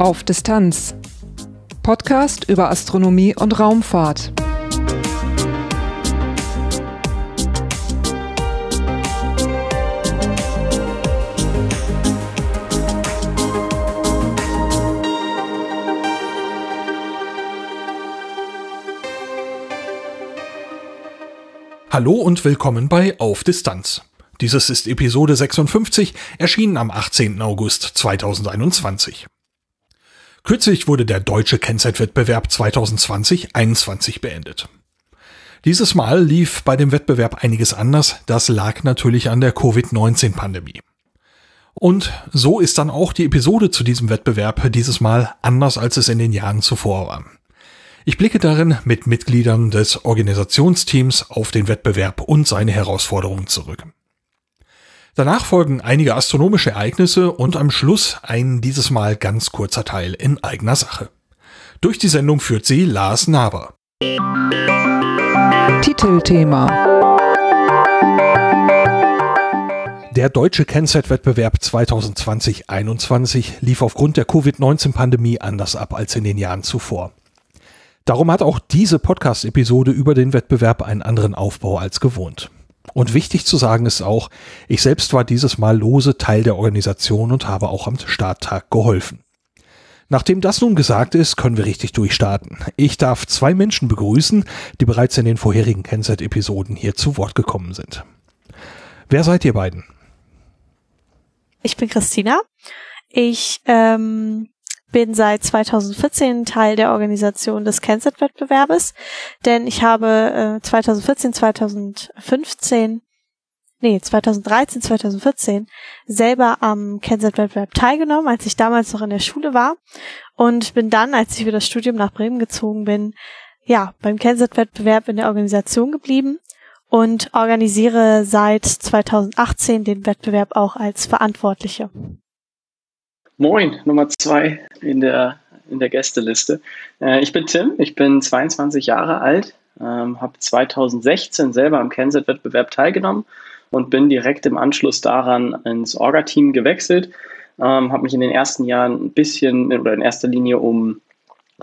Auf Distanz. Podcast über Astronomie und Raumfahrt. Hallo und willkommen bei Auf Distanz. Dieses ist Episode 56, erschienen am 18. August 2021. Kürzlich wurde der deutsche Kennzeitwettbewerb 2020-21 beendet. Dieses Mal lief bei dem Wettbewerb einiges anders, das lag natürlich an der Covid-19-Pandemie. Und so ist dann auch die Episode zu diesem Wettbewerb dieses Mal anders, als es in den Jahren zuvor war. Ich blicke darin mit Mitgliedern des Organisationsteams auf den Wettbewerb und seine Herausforderungen zurück. Danach folgen einige astronomische Ereignisse und am Schluss ein dieses Mal ganz kurzer Teil in eigener Sache. Durch die Sendung führt sie Lars Naber. Titelthema Der deutsche Kennzeitwettbewerb 2020-21 lief aufgrund der Covid-19-Pandemie anders ab als in den Jahren zuvor. Darum hat auch diese Podcast-Episode über den Wettbewerb einen anderen Aufbau als gewohnt. Und wichtig zu sagen ist auch, ich selbst war dieses Mal lose Teil der Organisation und habe auch am Starttag geholfen. Nachdem das nun gesagt ist, können wir richtig durchstarten. Ich darf zwei Menschen begrüßen, die bereits in den vorherigen Kennzeit-Episoden hier zu Wort gekommen sind. Wer seid ihr beiden? Ich bin Christina. Ich ähm, bin seit 2014 Teil der Organisation des Kennset-Wettbewerbes, denn ich habe äh, 2014, 2015, nee, 2013, 2014 selber am Kennset-Wettbewerb teilgenommen, als ich damals noch in der Schule war und bin dann, als ich für das Studium nach Bremen gezogen bin, ja, beim Kennset-Wettbewerb in der Organisation geblieben und organisiere seit 2018 den Wettbewerb auch als Verantwortliche. Moin, Nummer zwei in der, in der Gästeliste. Äh, ich bin Tim, ich bin 22 Jahre alt, ähm, habe 2016 selber am Kennset-Wettbewerb teilgenommen und bin direkt im Anschluss daran ins Orga-Team gewechselt. Ähm, habe mich in den ersten Jahren ein bisschen oder in erster Linie um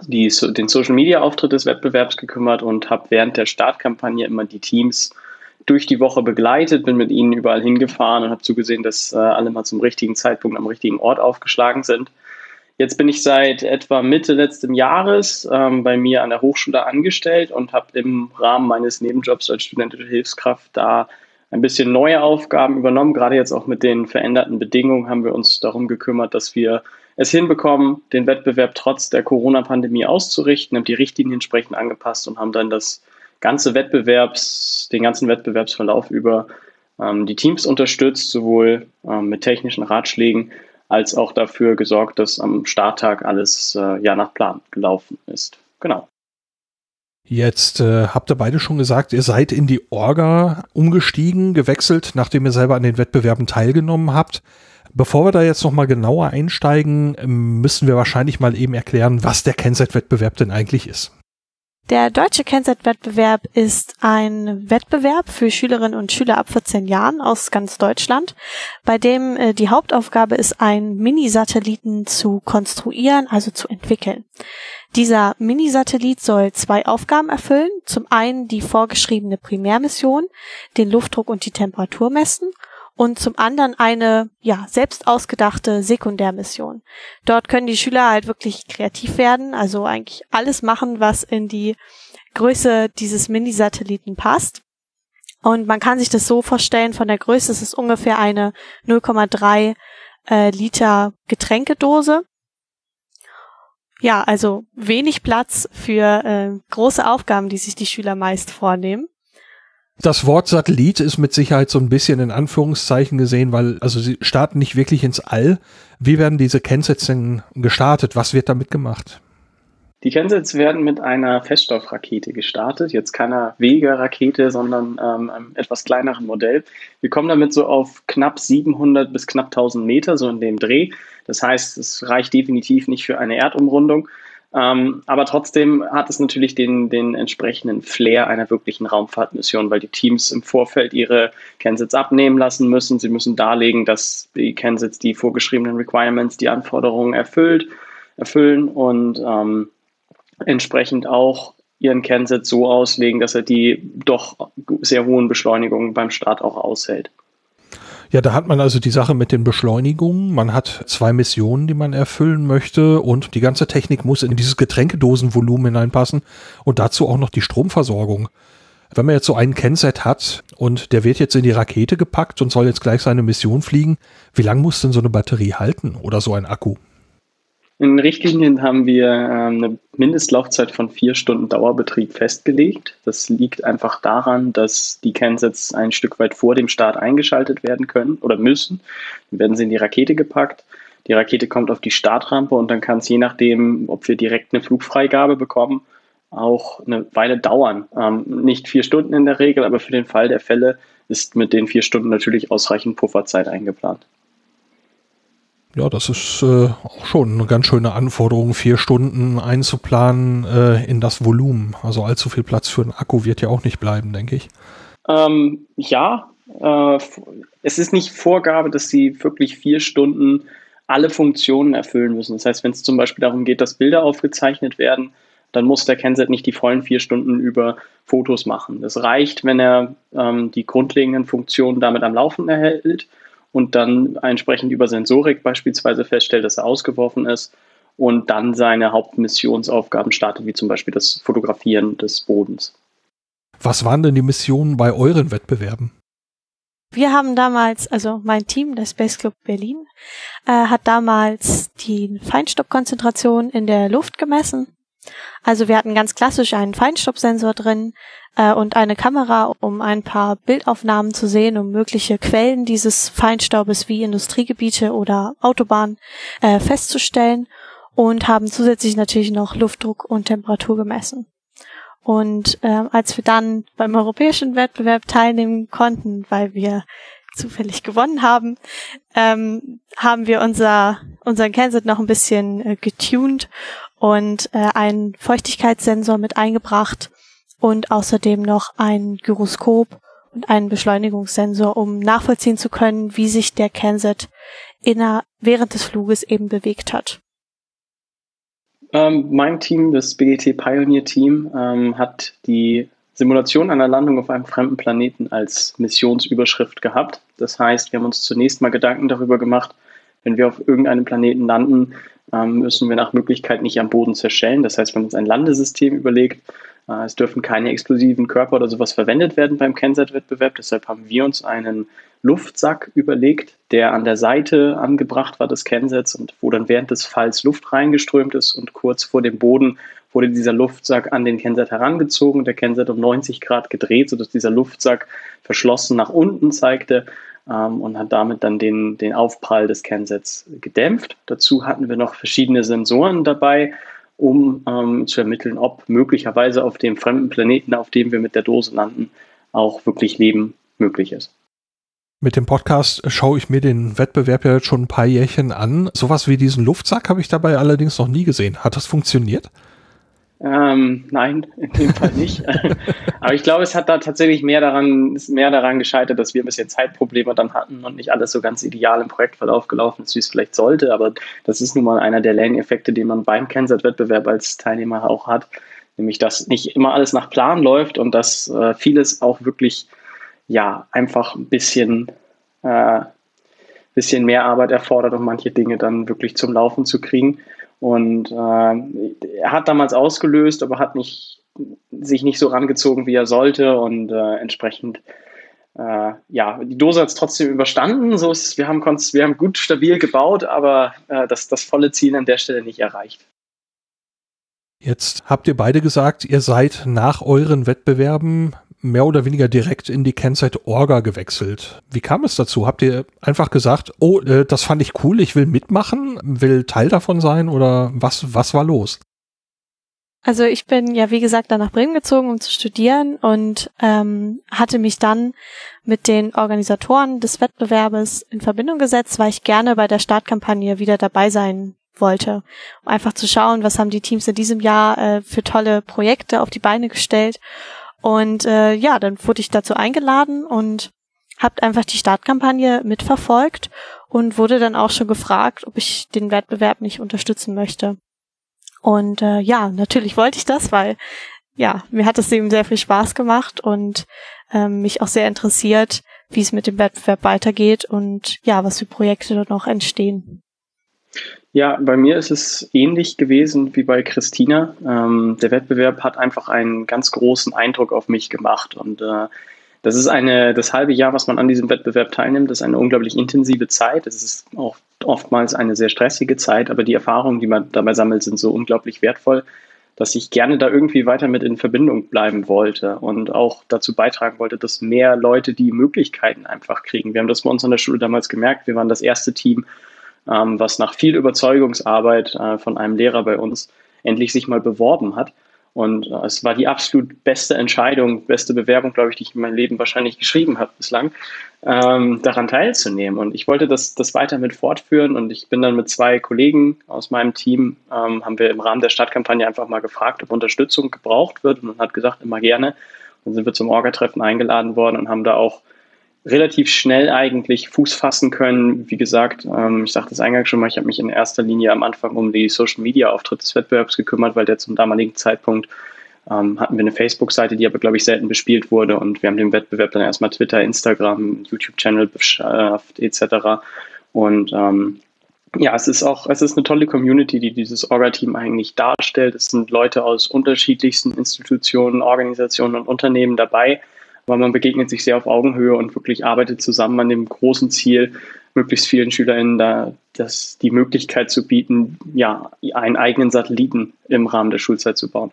die, den Social-Media-Auftritt des Wettbewerbs gekümmert und habe während der Startkampagne immer die Teams durch die Woche begleitet, bin mit ihnen überall hingefahren und habe zugesehen, dass äh, alle mal zum richtigen Zeitpunkt am richtigen Ort aufgeschlagen sind. Jetzt bin ich seit etwa Mitte letzten Jahres ähm, bei mir an der Hochschule angestellt und habe im Rahmen meines Nebenjobs als studentische Hilfskraft da ein bisschen neue Aufgaben übernommen. Gerade jetzt auch mit den veränderten Bedingungen haben wir uns darum gekümmert, dass wir es hinbekommen, den Wettbewerb trotz der Corona-Pandemie auszurichten, haben die Richtlinien entsprechend angepasst und haben dann das ganze Wettbewerbs, den ganzen Wettbewerbsverlauf über ähm, die Teams unterstützt, sowohl ähm, mit technischen Ratschlägen als auch dafür gesorgt, dass am Starttag alles äh, ja nach Plan gelaufen ist. Genau. Jetzt äh, habt ihr beide schon gesagt, ihr seid in die Orga umgestiegen, gewechselt, nachdem ihr selber an den Wettbewerben teilgenommen habt. Bevor wir da jetzt nochmal genauer einsteigen, müssen wir wahrscheinlich mal eben erklären, was der Kennset-Wettbewerb denn eigentlich ist. Der deutsche Kennzeitwettbewerb ist ein Wettbewerb für Schülerinnen und Schüler ab 14 Jahren aus ganz Deutschland, bei dem äh, die Hauptaufgabe ist, einen Mini-Satelliten zu konstruieren, also zu entwickeln. Dieser Mini-Satellit soll zwei Aufgaben erfüllen. Zum einen die vorgeschriebene Primärmission, den Luftdruck und die Temperatur messen und zum anderen eine ja selbst ausgedachte Sekundärmission. Dort können die Schüler halt wirklich kreativ werden, also eigentlich alles machen, was in die Größe dieses Mini-Satelliten passt. Und man kann sich das so vorstellen, von der Größe ist es ungefähr eine 0,3 äh, Liter Getränkedose. Ja, also wenig Platz für äh, große Aufgaben, die sich die Schüler meist vornehmen. Das Wort Satellit ist mit Sicherheit so ein bisschen in Anführungszeichen gesehen, weil also sie starten nicht wirklich ins All. Wie werden diese Kennsätze gestartet? Was wird damit gemacht? Die Kennsätze werden mit einer Feststoffrakete gestartet, jetzt keiner Vega-Rakete, sondern ähm, einem etwas kleineren Modell. Wir kommen damit so auf knapp 700 bis knapp 1000 Meter, so in dem Dreh. Das heißt, es reicht definitiv nicht für eine Erdumrundung. Ähm, aber trotzdem hat es natürlich den, den entsprechenden Flair einer wirklichen Raumfahrtmission, weil die Teams im Vorfeld ihre Kensets abnehmen lassen müssen. Sie müssen darlegen, dass die Kensets die vorgeschriebenen Requirements, die Anforderungen erfüllt. erfüllen und ähm, entsprechend auch ihren Kernset so auslegen, dass er die doch sehr hohen Beschleunigungen beim Start auch aushält. Ja, da hat man also die Sache mit den Beschleunigungen. Man hat zwei Missionen, die man erfüllen möchte und die ganze Technik muss in dieses Getränkedosenvolumen hineinpassen und dazu auch noch die Stromversorgung. Wenn man jetzt so einen Kennset hat und der wird jetzt in die Rakete gepackt und soll jetzt gleich seine Mission fliegen, wie lang muss denn so eine Batterie halten oder so ein Akku? In Richtlinien haben wir ähm, eine Mindestlaufzeit von vier Stunden Dauerbetrieb festgelegt. Das liegt einfach daran, dass die Kensets ein Stück weit vor dem Start eingeschaltet werden können oder müssen. Dann werden sie in die Rakete gepackt. Die Rakete kommt auf die Startrampe und dann kann es je nachdem, ob wir direkt eine Flugfreigabe bekommen, auch eine Weile dauern. Ähm, nicht vier Stunden in der Regel, aber für den Fall der Fälle ist mit den vier Stunden natürlich ausreichend Pufferzeit eingeplant. Ja, das ist äh, auch schon eine ganz schöne Anforderung, vier Stunden einzuplanen äh, in das Volumen. Also allzu viel Platz für einen Akku wird ja auch nicht bleiben, denke ich. Ähm, ja, äh, es ist nicht Vorgabe, dass sie wirklich vier Stunden alle Funktionen erfüllen müssen. Das heißt, wenn es zum Beispiel darum geht, dass Bilder aufgezeichnet werden, dann muss der Kenset nicht die vollen vier Stunden über Fotos machen. Das reicht, wenn er ähm, die grundlegenden Funktionen damit am Laufen erhält und dann entsprechend über Sensorik beispielsweise feststellt, dass er ausgeworfen ist und dann seine Hauptmissionsaufgaben startet, wie zum Beispiel das Fotografieren des Bodens. Was waren denn die Missionen bei euren Wettbewerben? Wir haben damals, also mein Team, der Space Club Berlin, äh, hat damals die Feinstaubkonzentration in der Luft gemessen also wir hatten ganz klassisch einen Feinstaubsensor drin äh, und eine Kamera, um ein paar Bildaufnahmen zu sehen, um mögliche Quellen dieses Feinstaubes wie Industriegebiete oder Autobahnen äh, festzustellen und haben zusätzlich natürlich noch Luftdruck und Temperatur gemessen. Und äh, als wir dann beim europäischen Wettbewerb teilnehmen konnten, weil wir zufällig gewonnen haben, ähm, haben wir unser unseren Kenset noch ein bisschen äh, getuned und äh, einen Feuchtigkeitssensor mit eingebracht und außerdem noch ein Gyroskop und einen Beschleunigungssensor, um nachvollziehen zu können, wie sich der Kenset inner während des Fluges eben bewegt hat. Ähm, mein Team, das BGT Pioneer Team, ähm, hat die Simulation einer Landung auf einem fremden Planeten als Missionsüberschrift gehabt. Das heißt, wir haben uns zunächst mal Gedanken darüber gemacht, wenn wir auf irgendeinem Planeten landen, müssen wir nach Möglichkeit nicht am Boden zerschellen. Das heißt, wir haben uns ein Landesystem überlegt. Äh, es dürfen keine explosiven Körper oder sowas verwendet werden beim Kensat-Wettbewerb. Deshalb haben wir uns einen Luftsack überlegt, der an der Seite angebracht war des Kensets und wo dann während des Falls Luft reingeströmt ist und kurz vor dem Boden wurde dieser Luftsack an den Kensat herangezogen, der Kensat um 90 Grad gedreht, sodass dieser Luftsack verschlossen nach unten zeigte ähm, und hat damit dann den, den Aufprall des Kernsets gedämpft. Dazu hatten wir noch verschiedene Sensoren dabei, um ähm, zu ermitteln, ob möglicherweise auf dem fremden Planeten, auf dem wir mit der Dose landen, auch wirklich Leben möglich ist. Mit dem Podcast schaue ich mir den Wettbewerb ja jetzt schon ein paar Jährchen an. Sowas wie diesen Luftsack habe ich dabei allerdings noch nie gesehen. Hat das funktioniert? Ähm, nein, in dem Fall nicht. Aber ich glaube, es hat da tatsächlich mehr daran, ist mehr daran gescheitert, dass wir ein bisschen Zeitprobleme dann hatten und nicht alles so ganz ideal im Projektverlauf gelaufen ist, wie es vielleicht sollte. Aber das ist nun mal einer der Lerneffekte, den man beim Kensat-Wettbewerb als Teilnehmer auch hat. Nämlich, dass nicht immer alles nach Plan läuft und dass äh, vieles auch wirklich, ja, einfach ein bisschen, äh, bisschen mehr Arbeit erfordert, um manche Dinge dann wirklich zum Laufen zu kriegen. Und äh, er hat damals ausgelöst, aber hat nicht, sich nicht so rangezogen, wie er sollte. Und äh, entsprechend, äh, ja, die Dose hat es trotzdem überstanden. So ist, wir, haben, wir haben gut stabil gebaut, aber äh, das, das volle Ziel an der Stelle nicht erreicht. Jetzt habt ihr beide gesagt, ihr seid nach euren Wettbewerben mehr oder weniger direkt in die Kennzeit Orga gewechselt. Wie kam es dazu? Habt ihr einfach gesagt, oh, äh, das fand ich cool, ich will mitmachen, will Teil davon sein oder was, was war los? Also ich bin ja, wie gesagt, dann nach Bremen gezogen, um zu studieren und ähm, hatte mich dann mit den Organisatoren des Wettbewerbes in Verbindung gesetzt, weil ich gerne bei der Startkampagne wieder dabei sein wollte, um einfach zu schauen, was haben die Teams in diesem Jahr äh, für tolle Projekte auf die Beine gestellt und äh, ja, dann wurde ich dazu eingeladen und habe einfach die Startkampagne mitverfolgt und wurde dann auch schon gefragt, ob ich den Wettbewerb nicht unterstützen möchte. Und äh, ja, natürlich wollte ich das, weil ja, mir hat es eben sehr viel Spaß gemacht und ähm, mich auch sehr interessiert, wie es mit dem Wettbewerb weitergeht und ja, was für Projekte dort noch entstehen. Ja, bei mir ist es ähnlich gewesen wie bei Christina. Ähm, der Wettbewerb hat einfach einen ganz großen Eindruck auf mich gemacht und äh, das ist eine, das halbe Jahr, was man an diesem Wettbewerb teilnimmt, ist eine unglaublich intensive Zeit. Es ist auch oftmals eine sehr stressige Zeit, aber die Erfahrungen, die man dabei sammelt, sind so unglaublich wertvoll, dass ich gerne da irgendwie weiter mit in Verbindung bleiben wollte und auch dazu beitragen wollte, dass mehr Leute die Möglichkeiten einfach kriegen. Wir haben das bei uns an der Schule damals gemerkt. Wir waren das erste Team, ähm, was nach viel Überzeugungsarbeit äh, von einem Lehrer bei uns endlich sich mal beworben hat. Und äh, es war die absolut beste Entscheidung, beste Bewerbung, glaube ich, die ich in meinem Leben wahrscheinlich geschrieben habe bislang, ähm, daran teilzunehmen. Und ich wollte das, das weiter mit fortführen und ich bin dann mit zwei Kollegen aus meinem Team, ähm, haben wir im Rahmen der Stadtkampagne einfach mal gefragt, ob Unterstützung gebraucht wird und man hat gesagt, immer gerne. Dann sind wir zum Orga-Treffen eingeladen worden und haben da auch relativ schnell eigentlich Fuß fassen können. Wie gesagt, ähm, ich sagte es eingangs schon mal, ich habe mich in erster Linie am Anfang um die Social Media Auftritte des Wettbewerbs gekümmert, weil der zum damaligen Zeitpunkt ähm, hatten wir eine Facebook-Seite, die aber, glaube ich, selten bespielt wurde und wir haben den Wettbewerb dann erstmal Twitter, Instagram, YouTube-Channel beschafft etc. Und ähm, ja, es ist auch, es ist eine tolle Community, die dieses Orga-Team eigentlich darstellt. Es sind Leute aus unterschiedlichsten Institutionen, Organisationen und Unternehmen dabei weil man begegnet sich sehr auf Augenhöhe und wirklich arbeitet zusammen an dem großen Ziel, möglichst vielen SchülerInnen da das, die Möglichkeit zu bieten, ja, einen eigenen Satelliten im Rahmen der Schulzeit zu bauen.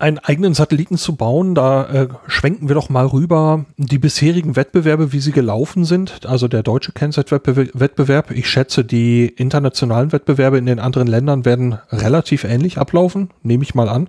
Einen eigenen Satelliten zu bauen, da äh, schwenken wir doch mal rüber die bisherigen Wettbewerbe, wie sie gelaufen sind. Also der deutsche Kennzeit-Wettbewerb. Ich schätze, die internationalen Wettbewerbe in den anderen Ländern werden relativ ähnlich ablaufen, nehme ich mal an.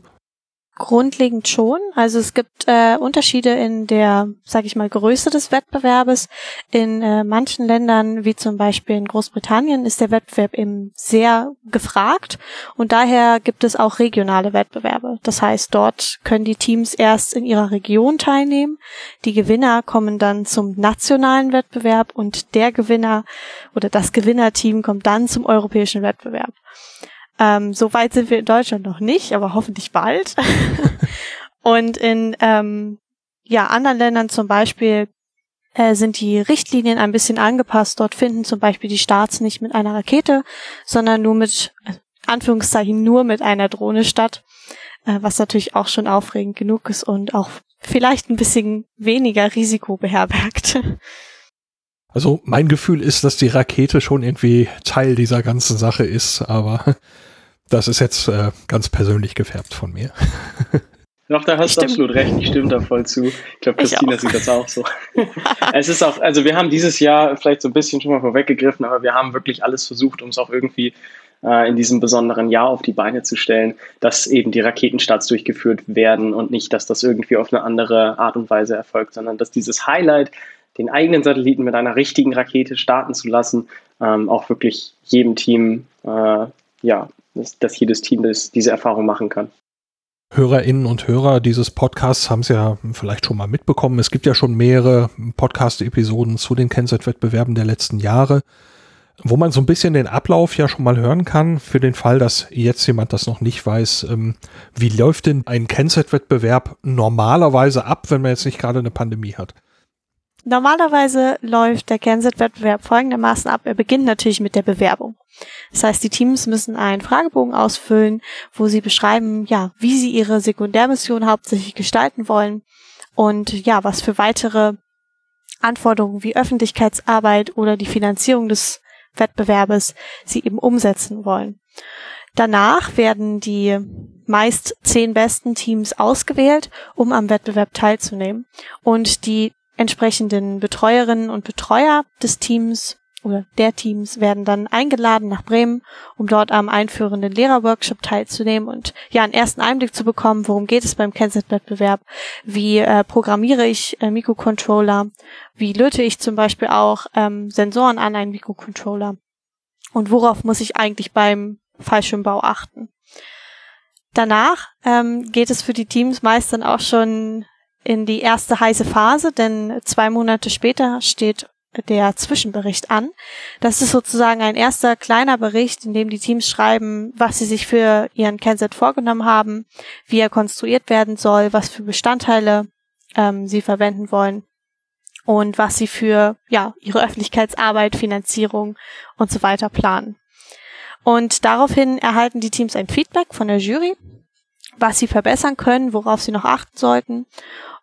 Grundlegend schon. Also es gibt äh, Unterschiede in der, sage ich mal, Größe des Wettbewerbes. In äh, manchen Ländern, wie zum Beispiel in Großbritannien, ist der Wettbewerb eben sehr gefragt und daher gibt es auch regionale Wettbewerbe. Das heißt, dort können die Teams erst in ihrer Region teilnehmen. Die Gewinner kommen dann zum nationalen Wettbewerb und der Gewinner oder das Gewinnerteam kommt dann zum europäischen Wettbewerb. Ähm, so weit sind wir in Deutschland noch nicht, aber hoffentlich bald. und in ähm, ja, anderen Ländern zum Beispiel äh, sind die Richtlinien ein bisschen angepasst. Dort finden zum Beispiel die Starts nicht mit einer Rakete, sondern nur mit, äh, Anführungszeichen, nur mit einer Drohne statt, äh, was natürlich auch schon aufregend genug ist und auch vielleicht ein bisschen weniger Risiko beherbergt. Also mein Gefühl ist, dass die Rakete schon irgendwie Teil dieser ganzen Sache ist, aber das ist jetzt äh, ganz persönlich gefärbt von mir. Doch, da hast du absolut recht. Ich stimme da voll zu. Ich glaube, Christina sieht das auch so. es ist auch, also wir haben dieses Jahr vielleicht so ein bisschen schon mal vorweggegriffen, aber wir haben wirklich alles versucht, um es auch irgendwie äh, in diesem besonderen Jahr auf die Beine zu stellen, dass eben die Raketenstarts durchgeführt werden und nicht, dass das irgendwie auf eine andere Art und Weise erfolgt, sondern dass dieses Highlight, den eigenen Satelliten mit einer richtigen Rakete starten zu lassen, ähm, auch wirklich jedem Team äh, ja, dass, dass jedes Team das, diese Erfahrung machen kann. Hörerinnen und Hörer dieses Podcasts haben es ja vielleicht schon mal mitbekommen. Es gibt ja schon mehrere Podcast-Episoden zu den Kennzeit-Wettbewerben der letzten Jahre, wo man so ein bisschen den Ablauf ja schon mal hören kann, für den Fall, dass jetzt jemand das noch nicht weiß. Ähm, wie läuft denn ein Kennzeit-Wettbewerb normalerweise ab, wenn man jetzt nicht gerade eine Pandemie hat? Normalerweise läuft der Kennzeit-Wettbewerb folgendermaßen ab. Er beginnt natürlich mit der Bewerbung. Das heißt, die Teams müssen einen Fragebogen ausfüllen, wo sie beschreiben, ja, wie sie ihre Sekundärmission hauptsächlich gestalten wollen und ja, was für weitere Anforderungen wie Öffentlichkeitsarbeit oder die Finanzierung des Wettbewerbes sie eben umsetzen wollen. Danach werden die meist zehn besten Teams ausgewählt, um am Wettbewerb teilzunehmen. Und die entsprechenden Betreuerinnen und Betreuer des Teams oder der Teams werden dann eingeladen nach Bremen, um dort am einführenden Lehrerworkshop teilzunehmen und ja einen ersten Einblick zu bekommen, worum geht es beim Kennset-Wettbewerb, wie äh, programmiere ich äh, Mikrocontroller, wie löte ich zum Beispiel auch ähm, Sensoren an einen Mikrocontroller und worauf muss ich eigentlich beim Fallschirmbau achten. Danach ähm, geht es für die Teams meist dann auch schon in die erste heiße Phase, denn zwei Monate später steht der Zwischenbericht an. Das ist sozusagen ein erster kleiner Bericht, in dem die Teams schreiben, was sie sich für ihren Kenset vorgenommen haben, wie er konstruiert werden soll, was für Bestandteile ähm, sie verwenden wollen und was sie für ja ihre Öffentlichkeitsarbeit, Finanzierung und so weiter planen. Und daraufhin erhalten die Teams ein Feedback von der Jury, was sie verbessern können, worauf sie noch achten sollten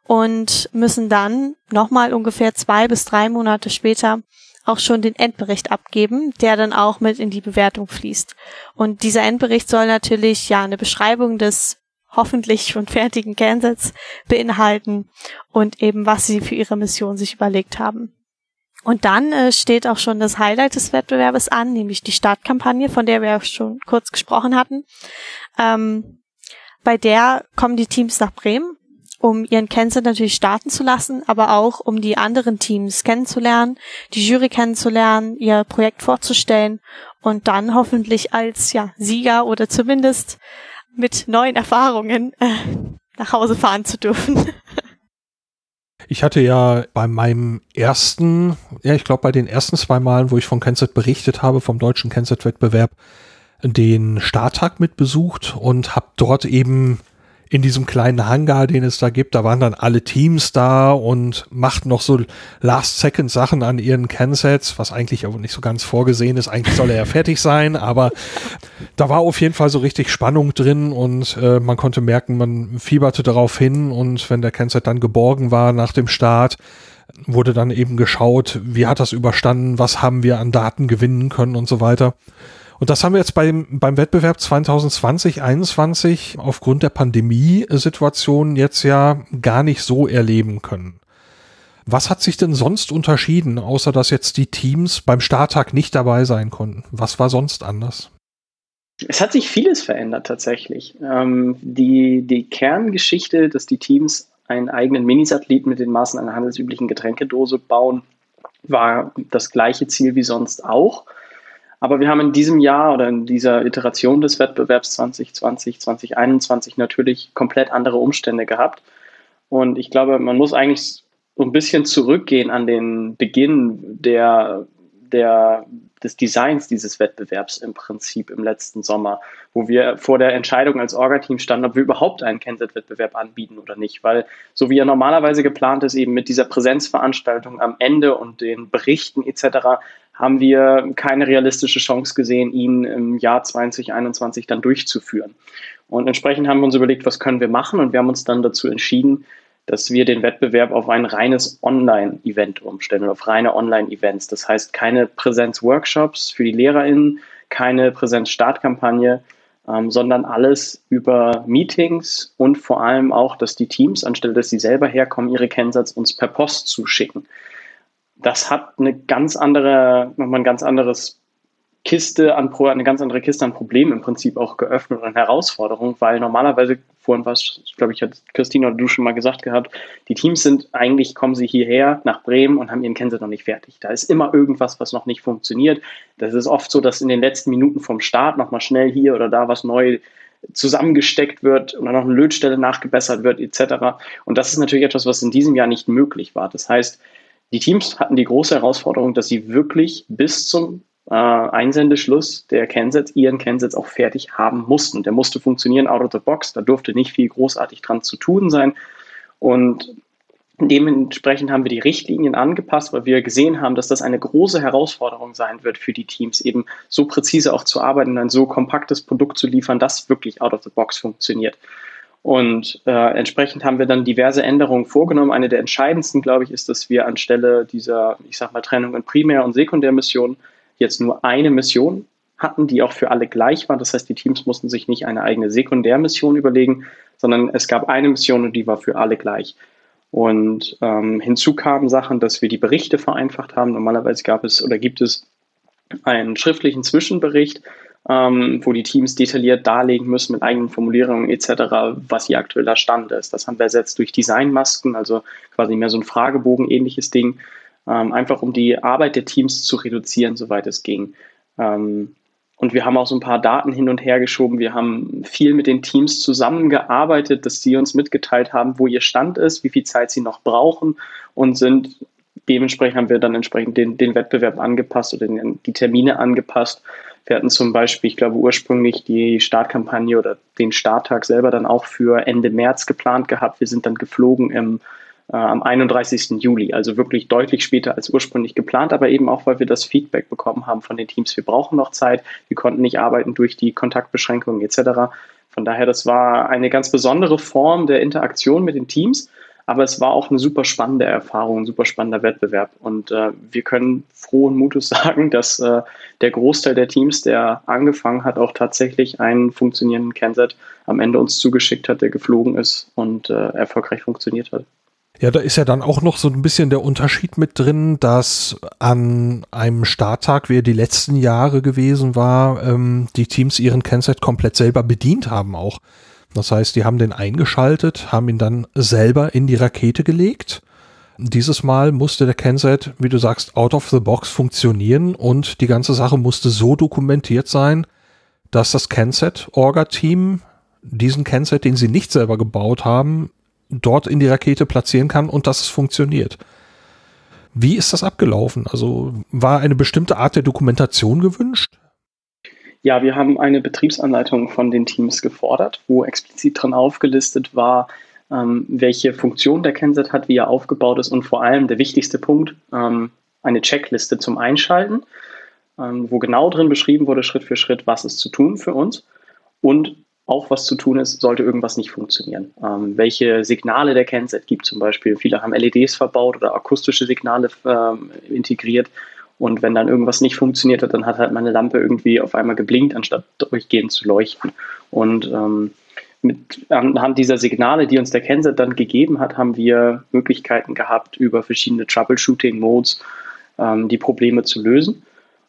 und müssen dann nochmal ungefähr zwei bis drei Monate später auch schon den Endbericht abgeben, der dann auch mit in die Bewertung fließt. Und dieser Endbericht soll natürlich ja eine Beschreibung des hoffentlich schon fertigen Cansets beinhalten und eben was sie für ihre Mission sich überlegt haben. Und dann äh, steht auch schon das Highlight des Wettbewerbes an, nämlich die Startkampagne, von der wir auch schon kurz gesprochen hatten. Ähm, bei der kommen die Teams nach Bremen, um ihren Kenset natürlich starten zu lassen, aber auch um die anderen Teams kennenzulernen, die Jury kennenzulernen, ihr Projekt vorzustellen und dann hoffentlich als ja, Sieger oder zumindest mit neuen Erfahrungen äh, nach Hause fahren zu dürfen. Ich hatte ja bei meinem ersten, ja, ich glaube bei den ersten zwei Malen, wo ich von Kennset berichtet habe, vom deutschen Kennset-Wettbewerb, den Starttag mitbesucht und habe dort eben in diesem kleinen Hangar, den es da gibt, da waren dann alle Teams da und machten noch so Last-Second-Sachen an ihren Cansets, was eigentlich auch nicht so ganz vorgesehen ist. Eigentlich soll er ja fertig sein, aber da war auf jeden Fall so richtig Spannung drin und äh, man konnte merken, man fieberte darauf hin und wenn der Canset dann geborgen war nach dem Start, wurde dann eben geschaut, wie hat das überstanden, was haben wir an Daten gewinnen können und so weiter. Und das haben wir jetzt beim, beim Wettbewerb 2020, 2021 aufgrund der Pandemiesituation jetzt ja gar nicht so erleben können. Was hat sich denn sonst unterschieden, außer dass jetzt die Teams beim Starttag nicht dabei sein konnten? Was war sonst anders? Es hat sich vieles verändert tatsächlich. Ähm, die, die Kerngeschichte, dass die Teams einen eigenen Minisatelliten mit den Maßen einer handelsüblichen Getränkedose bauen, war das gleiche Ziel wie sonst auch. Aber wir haben in diesem Jahr oder in dieser Iteration des Wettbewerbs 2020, 2021 natürlich komplett andere Umstände gehabt. Und ich glaube, man muss eigentlich so ein bisschen zurückgehen an den Beginn der, der, des Designs dieses Wettbewerbs im Prinzip im letzten Sommer, wo wir vor der Entscheidung als Orga-Team standen, ob wir überhaupt einen Kennset-Wettbewerb anbieten oder nicht. Weil so wie er normalerweise geplant ist, eben mit dieser Präsenzveranstaltung am Ende und den Berichten etc., haben wir keine realistische Chance gesehen, ihn im Jahr 2021 dann durchzuführen. Und entsprechend haben wir uns überlegt, was können wir machen und wir haben uns dann dazu entschieden, dass wir den Wettbewerb auf ein reines Online-Event umstellen, auf reine Online-Events. Das heißt keine Präsenz-Workshops für die LehrerInnen, keine Präsenz-Startkampagne, ähm, sondern alles über Meetings und vor allem auch, dass die Teams, anstelle dass sie selber herkommen, ihre Kennsatz uns per Post zuschicken das hat eine ganz andere, nochmal ein ganz anderes Kiste an eine ganz andere Kiste an Problemen im Prinzip auch geöffnet und Herausforderung, weil normalerweise, vorhin was, glaube ich, hat Christine oder du schon mal gesagt gehabt, die Teams sind eigentlich, kommen sie hierher nach Bremen und haben ihren Kennset noch nicht fertig. Da ist immer irgendwas, was noch nicht funktioniert. Das ist oft so, dass in den letzten Minuten vom Start nochmal schnell hier oder da was neu zusammengesteckt wird oder noch eine Lötstelle nachgebessert wird, etc. Und das ist natürlich etwas, was in diesem Jahr nicht möglich war. Das heißt, die Teams hatten die große Herausforderung, dass sie wirklich bis zum äh, Einsendeschluss der Kensets ihren Kensets auch fertig haben mussten. Der musste funktionieren out of the box, da durfte nicht viel großartig dran zu tun sein. Und dementsprechend haben wir die Richtlinien angepasst, weil wir gesehen haben, dass das eine große Herausforderung sein wird für die Teams, eben so präzise auch zu arbeiten und ein so kompaktes Produkt zu liefern, das wirklich out of the box funktioniert. Und äh, entsprechend haben wir dann diverse Änderungen vorgenommen. Eine der entscheidendsten, glaube ich, ist, dass wir anstelle dieser, ich sag mal, Trennung in Primär- und Sekundärmissionen jetzt nur eine Mission hatten, die auch für alle gleich war. Das heißt, die Teams mussten sich nicht eine eigene Sekundärmission überlegen, sondern es gab eine Mission und die war für alle gleich. Und ähm, hinzu kamen Sachen, dass wir die Berichte vereinfacht haben. Normalerweise gab es oder gibt es einen schriftlichen Zwischenbericht, ähm, wo die Teams detailliert darlegen müssen mit eigenen Formulierungen etc., was ihr aktueller Stand ist. Das haben wir ersetzt durch Designmasken, also quasi mehr so ein Fragebogen ähnliches Ding, ähm, einfach um die Arbeit der Teams zu reduzieren, soweit es ging. Ähm, und wir haben auch so ein paar Daten hin und her geschoben. Wir haben viel mit den Teams zusammengearbeitet, dass sie uns mitgeteilt haben, wo ihr Stand ist, wie viel Zeit sie noch brauchen und sind dementsprechend haben wir dann entsprechend den, den Wettbewerb angepasst oder den, die Termine angepasst. Wir hatten zum Beispiel, ich glaube, ursprünglich die Startkampagne oder den Starttag selber dann auch für Ende März geplant gehabt. Wir sind dann geflogen im, äh, am 31. Juli, also wirklich deutlich später als ursprünglich geplant, aber eben auch, weil wir das Feedback bekommen haben von den Teams. Wir brauchen noch Zeit, wir konnten nicht arbeiten durch die Kontaktbeschränkungen etc. Von daher, das war eine ganz besondere Form der Interaktion mit den Teams aber es war auch eine super spannende Erfahrung, ein super spannender Wettbewerb. Und äh, wir können frohen Mutes sagen, dass äh, der Großteil der Teams, der angefangen hat, auch tatsächlich einen funktionierenden Kennset am Ende uns zugeschickt hat, der geflogen ist und äh, erfolgreich funktioniert hat. Ja, da ist ja dann auch noch so ein bisschen der Unterschied mit drin, dass an einem Starttag, wie er die letzten Jahre gewesen war, ähm, die Teams ihren Kennset komplett selber bedient haben auch. Das heißt, die haben den eingeschaltet, haben ihn dann selber in die Rakete gelegt. Dieses Mal musste der Kenset, wie du sagst, out of the box funktionieren und die ganze Sache musste so dokumentiert sein, dass das Kenset-Orga-Team diesen Kenset, den sie nicht selber gebaut haben, dort in die Rakete platzieren kann und dass es funktioniert. Wie ist das abgelaufen? Also war eine bestimmte Art der Dokumentation gewünscht? Ja, wir haben eine Betriebsanleitung von den Teams gefordert, wo explizit drin aufgelistet war, ähm, welche Funktion der Kenset hat, wie er aufgebaut ist und vor allem der wichtigste Punkt, ähm, eine Checkliste zum Einschalten, ähm, wo genau drin beschrieben wurde, Schritt für Schritt, was ist zu tun für uns und auch was zu tun ist, sollte irgendwas nicht funktionieren. Ähm, welche Signale der Kenset gibt zum Beispiel. Viele haben LEDs verbaut oder akustische Signale ähm, integriert. Und wenn dann irgendwas nicht funktioniert hat, dann hat halt meine Lampe irgendwie auf einmal geblinkt, anstatt durchgehend zu leuchten. Und ähm, mit, anhand dieser Signale, die uns der Kenset dann gegeben hat, haben wir Möglichkeiten gehabt, über verschiedene Troubleshooting-Modes ähm, die Probleme zu lösen.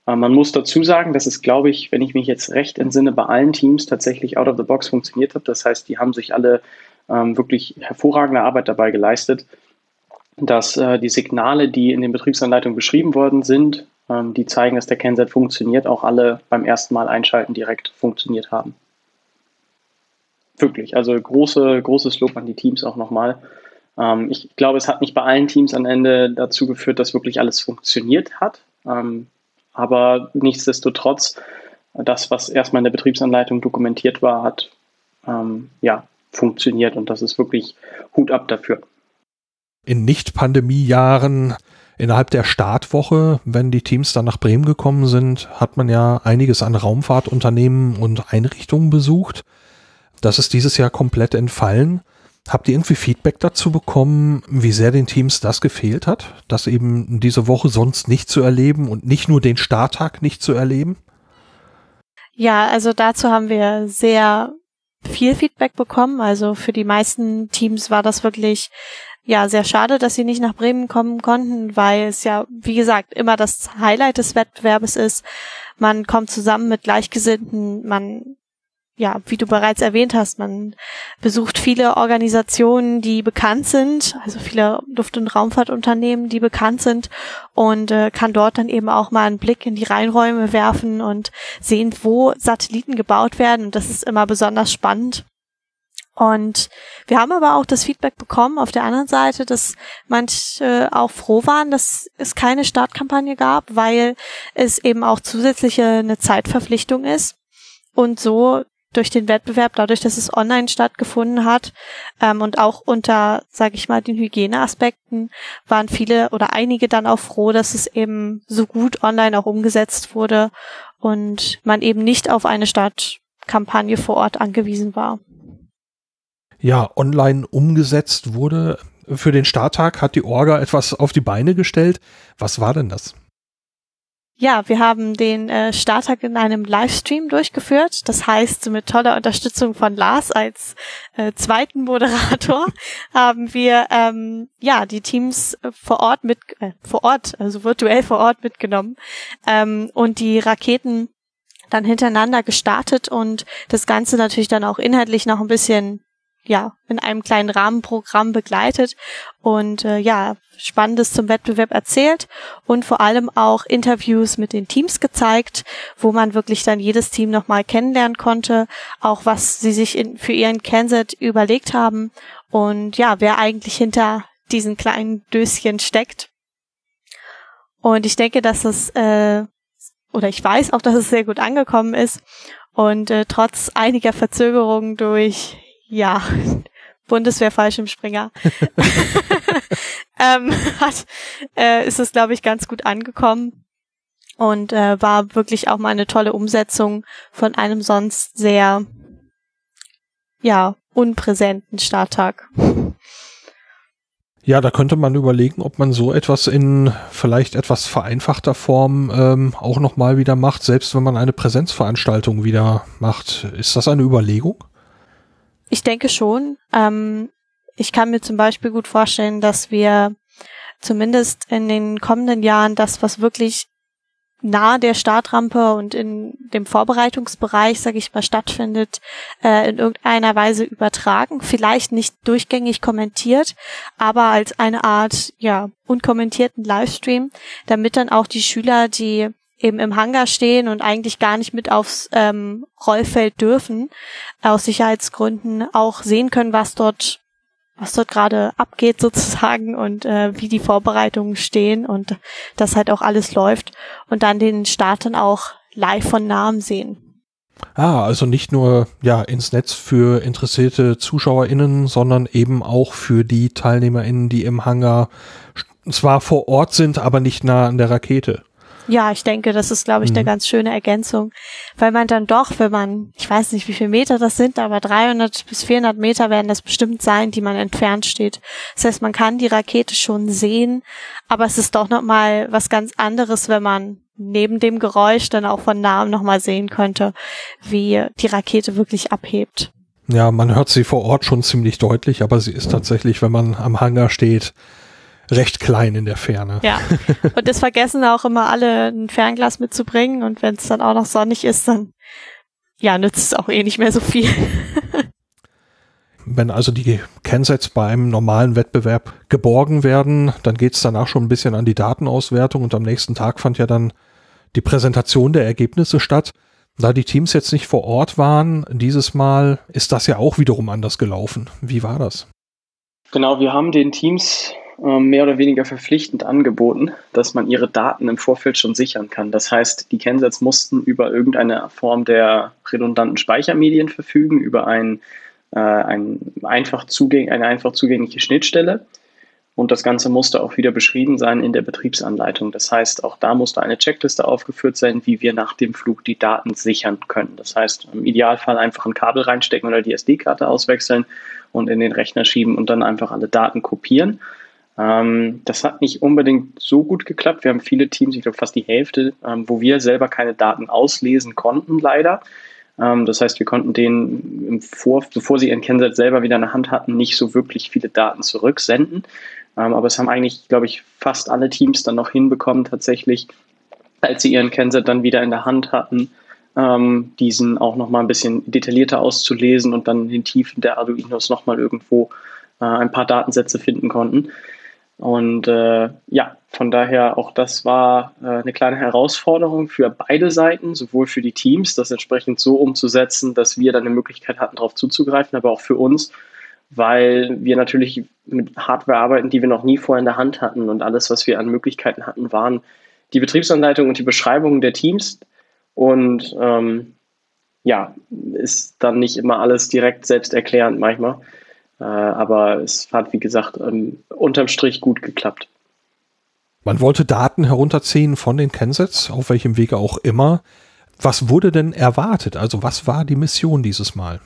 Äh, man muss dazu sagen, dass es, glaube ich, wenn ich mich jetzt recht entsinne, bei allen Teams tatsächlich out of the box funktioniert hat. Das heißt, die haben sich alle ähm, wirklich hervorragende Arbeit dabei geleistet, dass äh, die Signale, die in den Betriebsanleitungen beschrieben worden sind, ähm, die zeigen, dass der Kennset funktioniert, auch alle beim ersten Mal einschalten direkt funktioniert haben. Wirklich, also große, großes Lob an die Teams auch nochmal. Ähm, ich glaube, es hat nicht bei allen Teams am Ende dazu geführt, dass wirklich alles funktioniert hat. Ähm, aber nichtsdestotrotz, das, was erstmal in der Betriebsanleitung dokumentiert war, hat ähm, ja funktioniert und das ist wirklich Hut ab dafür in Nicht-Pandemie-Jahren innerhalb der Startwoche, wenn die Teams dann nach Bremen gekommen sind, hat man ja einiges an Raumfahrtunternehmen und Einrichtungen besucht. Das ist dieses Jahr komplett entfallen. Habt ihr irgendwie Feedback dazu bekommen, wie sehr den Teams das gefehlt hat, das eben diese Woche sonst nicht zu erleben und nicht nur den Starttag nicht zu erleben? Ja, also dazu haben wir sehr viel Feedback bekommen. Also für die meisten Teams war das wirklich ja, sehr schade, dass sie nicht nach Bremen kommen konnten, weil es ja, wie gesagt, immer das Highlight des Wettbewerbes ist. Man kommt zusammen mit Gleichgesinnten, man, ja, wie du bereits erwähnt hast, man besucht viele Organisationen, die bekannt sind, also viele Luft- und Raumfahrtunternehmen, die bekannt sind und äh, kann dort dann eben auch mal einen Blick in die Reinräume werfen und sehen, wo Satelliten gebaut werden. Und das ist immer besonders spannend und wir haben aber auch das Feedback bekommen auf der anderen Seite, dass manche auch froh waren, dass es keine Startkampagne gab, weil es eben auch zusätzliche eine Zeitverpflichtung ist. Und so durch den Wettbewerb, dadurch, dass es online stattgefunden hat ähm, und auch unter, sage ich mal, den Hygieneaspekten, waren viele oder einige dann auch froh, dass es eben so gut online auch umgesetzt wurde und man eben nicht auf eine Startkampagne vor Ort angewiesen war ja, online umgesetzt wurde. Für den Starttag hat die Orga etwas auf die Beine gestellt. Was war denn das? Ja, wir haben den äh, Starttag in einem Livestream durchgeführt. Das heißt, mit toller Unterstützung von Lars als äh, zweiten Moderator haben wir ähm, ja die Teams vor Ort mit äh, vor Ort, also virtuell vor Ort mitgenommen ähm, und die Raketen dann hintereinander gestartet und das Ganze natürlich dann auch inhaltlich noch ein bisschen ja, in einem kleinen Rahmenprogramm begleitet und äh, ja, Spannendes zum Wettbewerb erzählt und vor allem auch Interviews mit den Teams gezeigt, wo man wirklich dann jedes Team nochmal kennenlernen konnte, auch was sie sich in, für ihren Kenset überlegt haben und ja, wer eigentlich hinter diesen kleinen Döschen steckt. Und ich denke, dass es, äh, oder ich weiß auch, dass es sehr gut angekommen ist. Und äh, trotz einiger Verzögerungen durch, ja, Bundeswehr Fallschirmspringer, ähm, hat, äh, ist es, glaube ich, ganz gut angekommen und äh, war wirklich auch mal eine tolle Umsetzung von einem sonst sehr, ja, unpräsenten Starttag. Ja, da könnte man überlegen, ob man so etwas in vielleicht etwas vereinfachter Form ähm, auch nochmal wieder macht, selbst wenn man eine Präsenzveranstaltung wieder macht. Ist das eine Überlegung? Ich denke schon. Ähm, ich kann mir zum Beispiel gut vorstellen, dass wir zumindest in den kommenden Jahren das, was wirklich nahe der Startrampe und in dem Vorbereitungsbereich, sage ich mal, stattfindet, äh, in irgendeiner Weise übertragen. Vielleicht nicht durchgängig kommentiert, aber als eine Art, ja, unkommentierten Livestream, damit dann auch die Schüler, die eben im Hangar stehen und eigentlich gar nicht mit aufs ähm, Rollfeld dürfen, aus Sicherheitsgründen auch sehen können, was dort was dort gerade abgeht sozusagen und äh, wie die Vorbereitungen stehen und das halt auch alles läuft und dann den Start dann auch live von Namen sehen. Ah, also nicht nur ja ins Netz für interessierte ZuschauerInnen, sondern eben auch für die TeilnehmerInnen, die im Hangar zwar vor Ort sind, aber nicht nah an der Rakete. Ja, ich denke, das ist, glaube ich, mhm. eine ganz schöne Ergänzung, weil man dann doch, wenn man, ich weiß nicht, wie viele Meter das sind, aber 300 bis 400 Meter werden das bestimmt sein, die man entfernt steht. Das heißt, man kann die Rakete schon sehen, aber es ist doch nochmal was ganz anderes, wenn man neben dem Geräusch dann auch von nahem nochmal sehen könnte, wie die Rakete wirklich abhebt. Ja, man hört sie vor Ort schon ziemlich deutlich, aber sie ist tatsächlich, wenn man am Hangar steht, recht klein in der Ferne. Ja, und das vergessen auch immer alle, ein Fernglas mitzubringen und wenn es dann auch noch sonnig ist, dann ja, nützt es auch eh nicht mehr so viel. Wenn also die Kensets beim normalen Wettbewerb geborgen werden, dann geht es danach schon ein bisschen an die Datenauswertung und am nächsten Tag fand ja dann die Präsentation der Ergebnisse statt. Da die Teams jetzt nicht vor Ort waren, dieses Mal ist das ja auch wiederum anders gelaufen. Wie war das? Genau, wir haben den Teams mehr oder weniger verpflichtend angeboten, dass man ihre Daten im Vorfeld schon sichern kann. Das heißt, die Kensets mussten über irgendeine Form der redundanten Speichermedien verfügen, über ein, äh, ein einfach zugäng eine einfach zugängliche Schnittstelle. Und das Ganze musste auch wieder beschrieben sein in der Betriebsanleitung. Das heißt, auch da musste eine Checkliste aufgeführt sein, wie wir nach dem Flug die Daten sichern können. Das heißt, im Idealfall einfach ein Kabel reinstecken oder die SD-Karte auswechseln und in den Rechner schieben und dann einfach alle Daten kopieren. Ähm, das hat nicht unbedingt so gut geklappt. Wir haben viele Teams, ich glaube fast die Hälfte, ähm, wo wir selber keine Daten auslesen konnten, leider. Ähm, das heißt, wir konnten denen, im Vor bevor sie ihren Kennset selber wieder in der Hand hatten, nicht so wirklich viele Daten zurücksenden. Ähm, aber es haben eigentlich, glaube ich, fast alle Teams dann noch hinbekommen, tatsächlich, als sie ihren Kennset dann wieder in der Hand hatten, ähm, diesen auch nochmal ein bisschen detaillierter auszulesen und dann in den Tiefen der Arduinos nochmal irgendwo äh, ein paar Datensätze finden konnten. Und äh, ja, von daher auch das war äh, eine kleine Herausforderung für beide Seiten, sowohl für die Teams, das entsprechend so umzusetzen, dass wir dann eine Möglichkeit hatten, darauf zuzugreifen, aber auch für uns, weil wir natürlich mit Hardware arbeiten, die wir noch nie vorher in der Hand hatten und alles, was wir an Möglichkeiten hatten, waren die Betriebsanleitung und die Beschreibungen der Teams. Und ähm, ja, ist dann nicht immer alles direkt selbsterklärend manchmal. Äh, aber es hat, wie gesagt, ähm, unterm Strich gut geklappt. Man wollte Daten herunterziehen von den Kensets, auf welchem Wege auch immer. Was wurde denn erwartet? Also was war die Mission dieses Mal?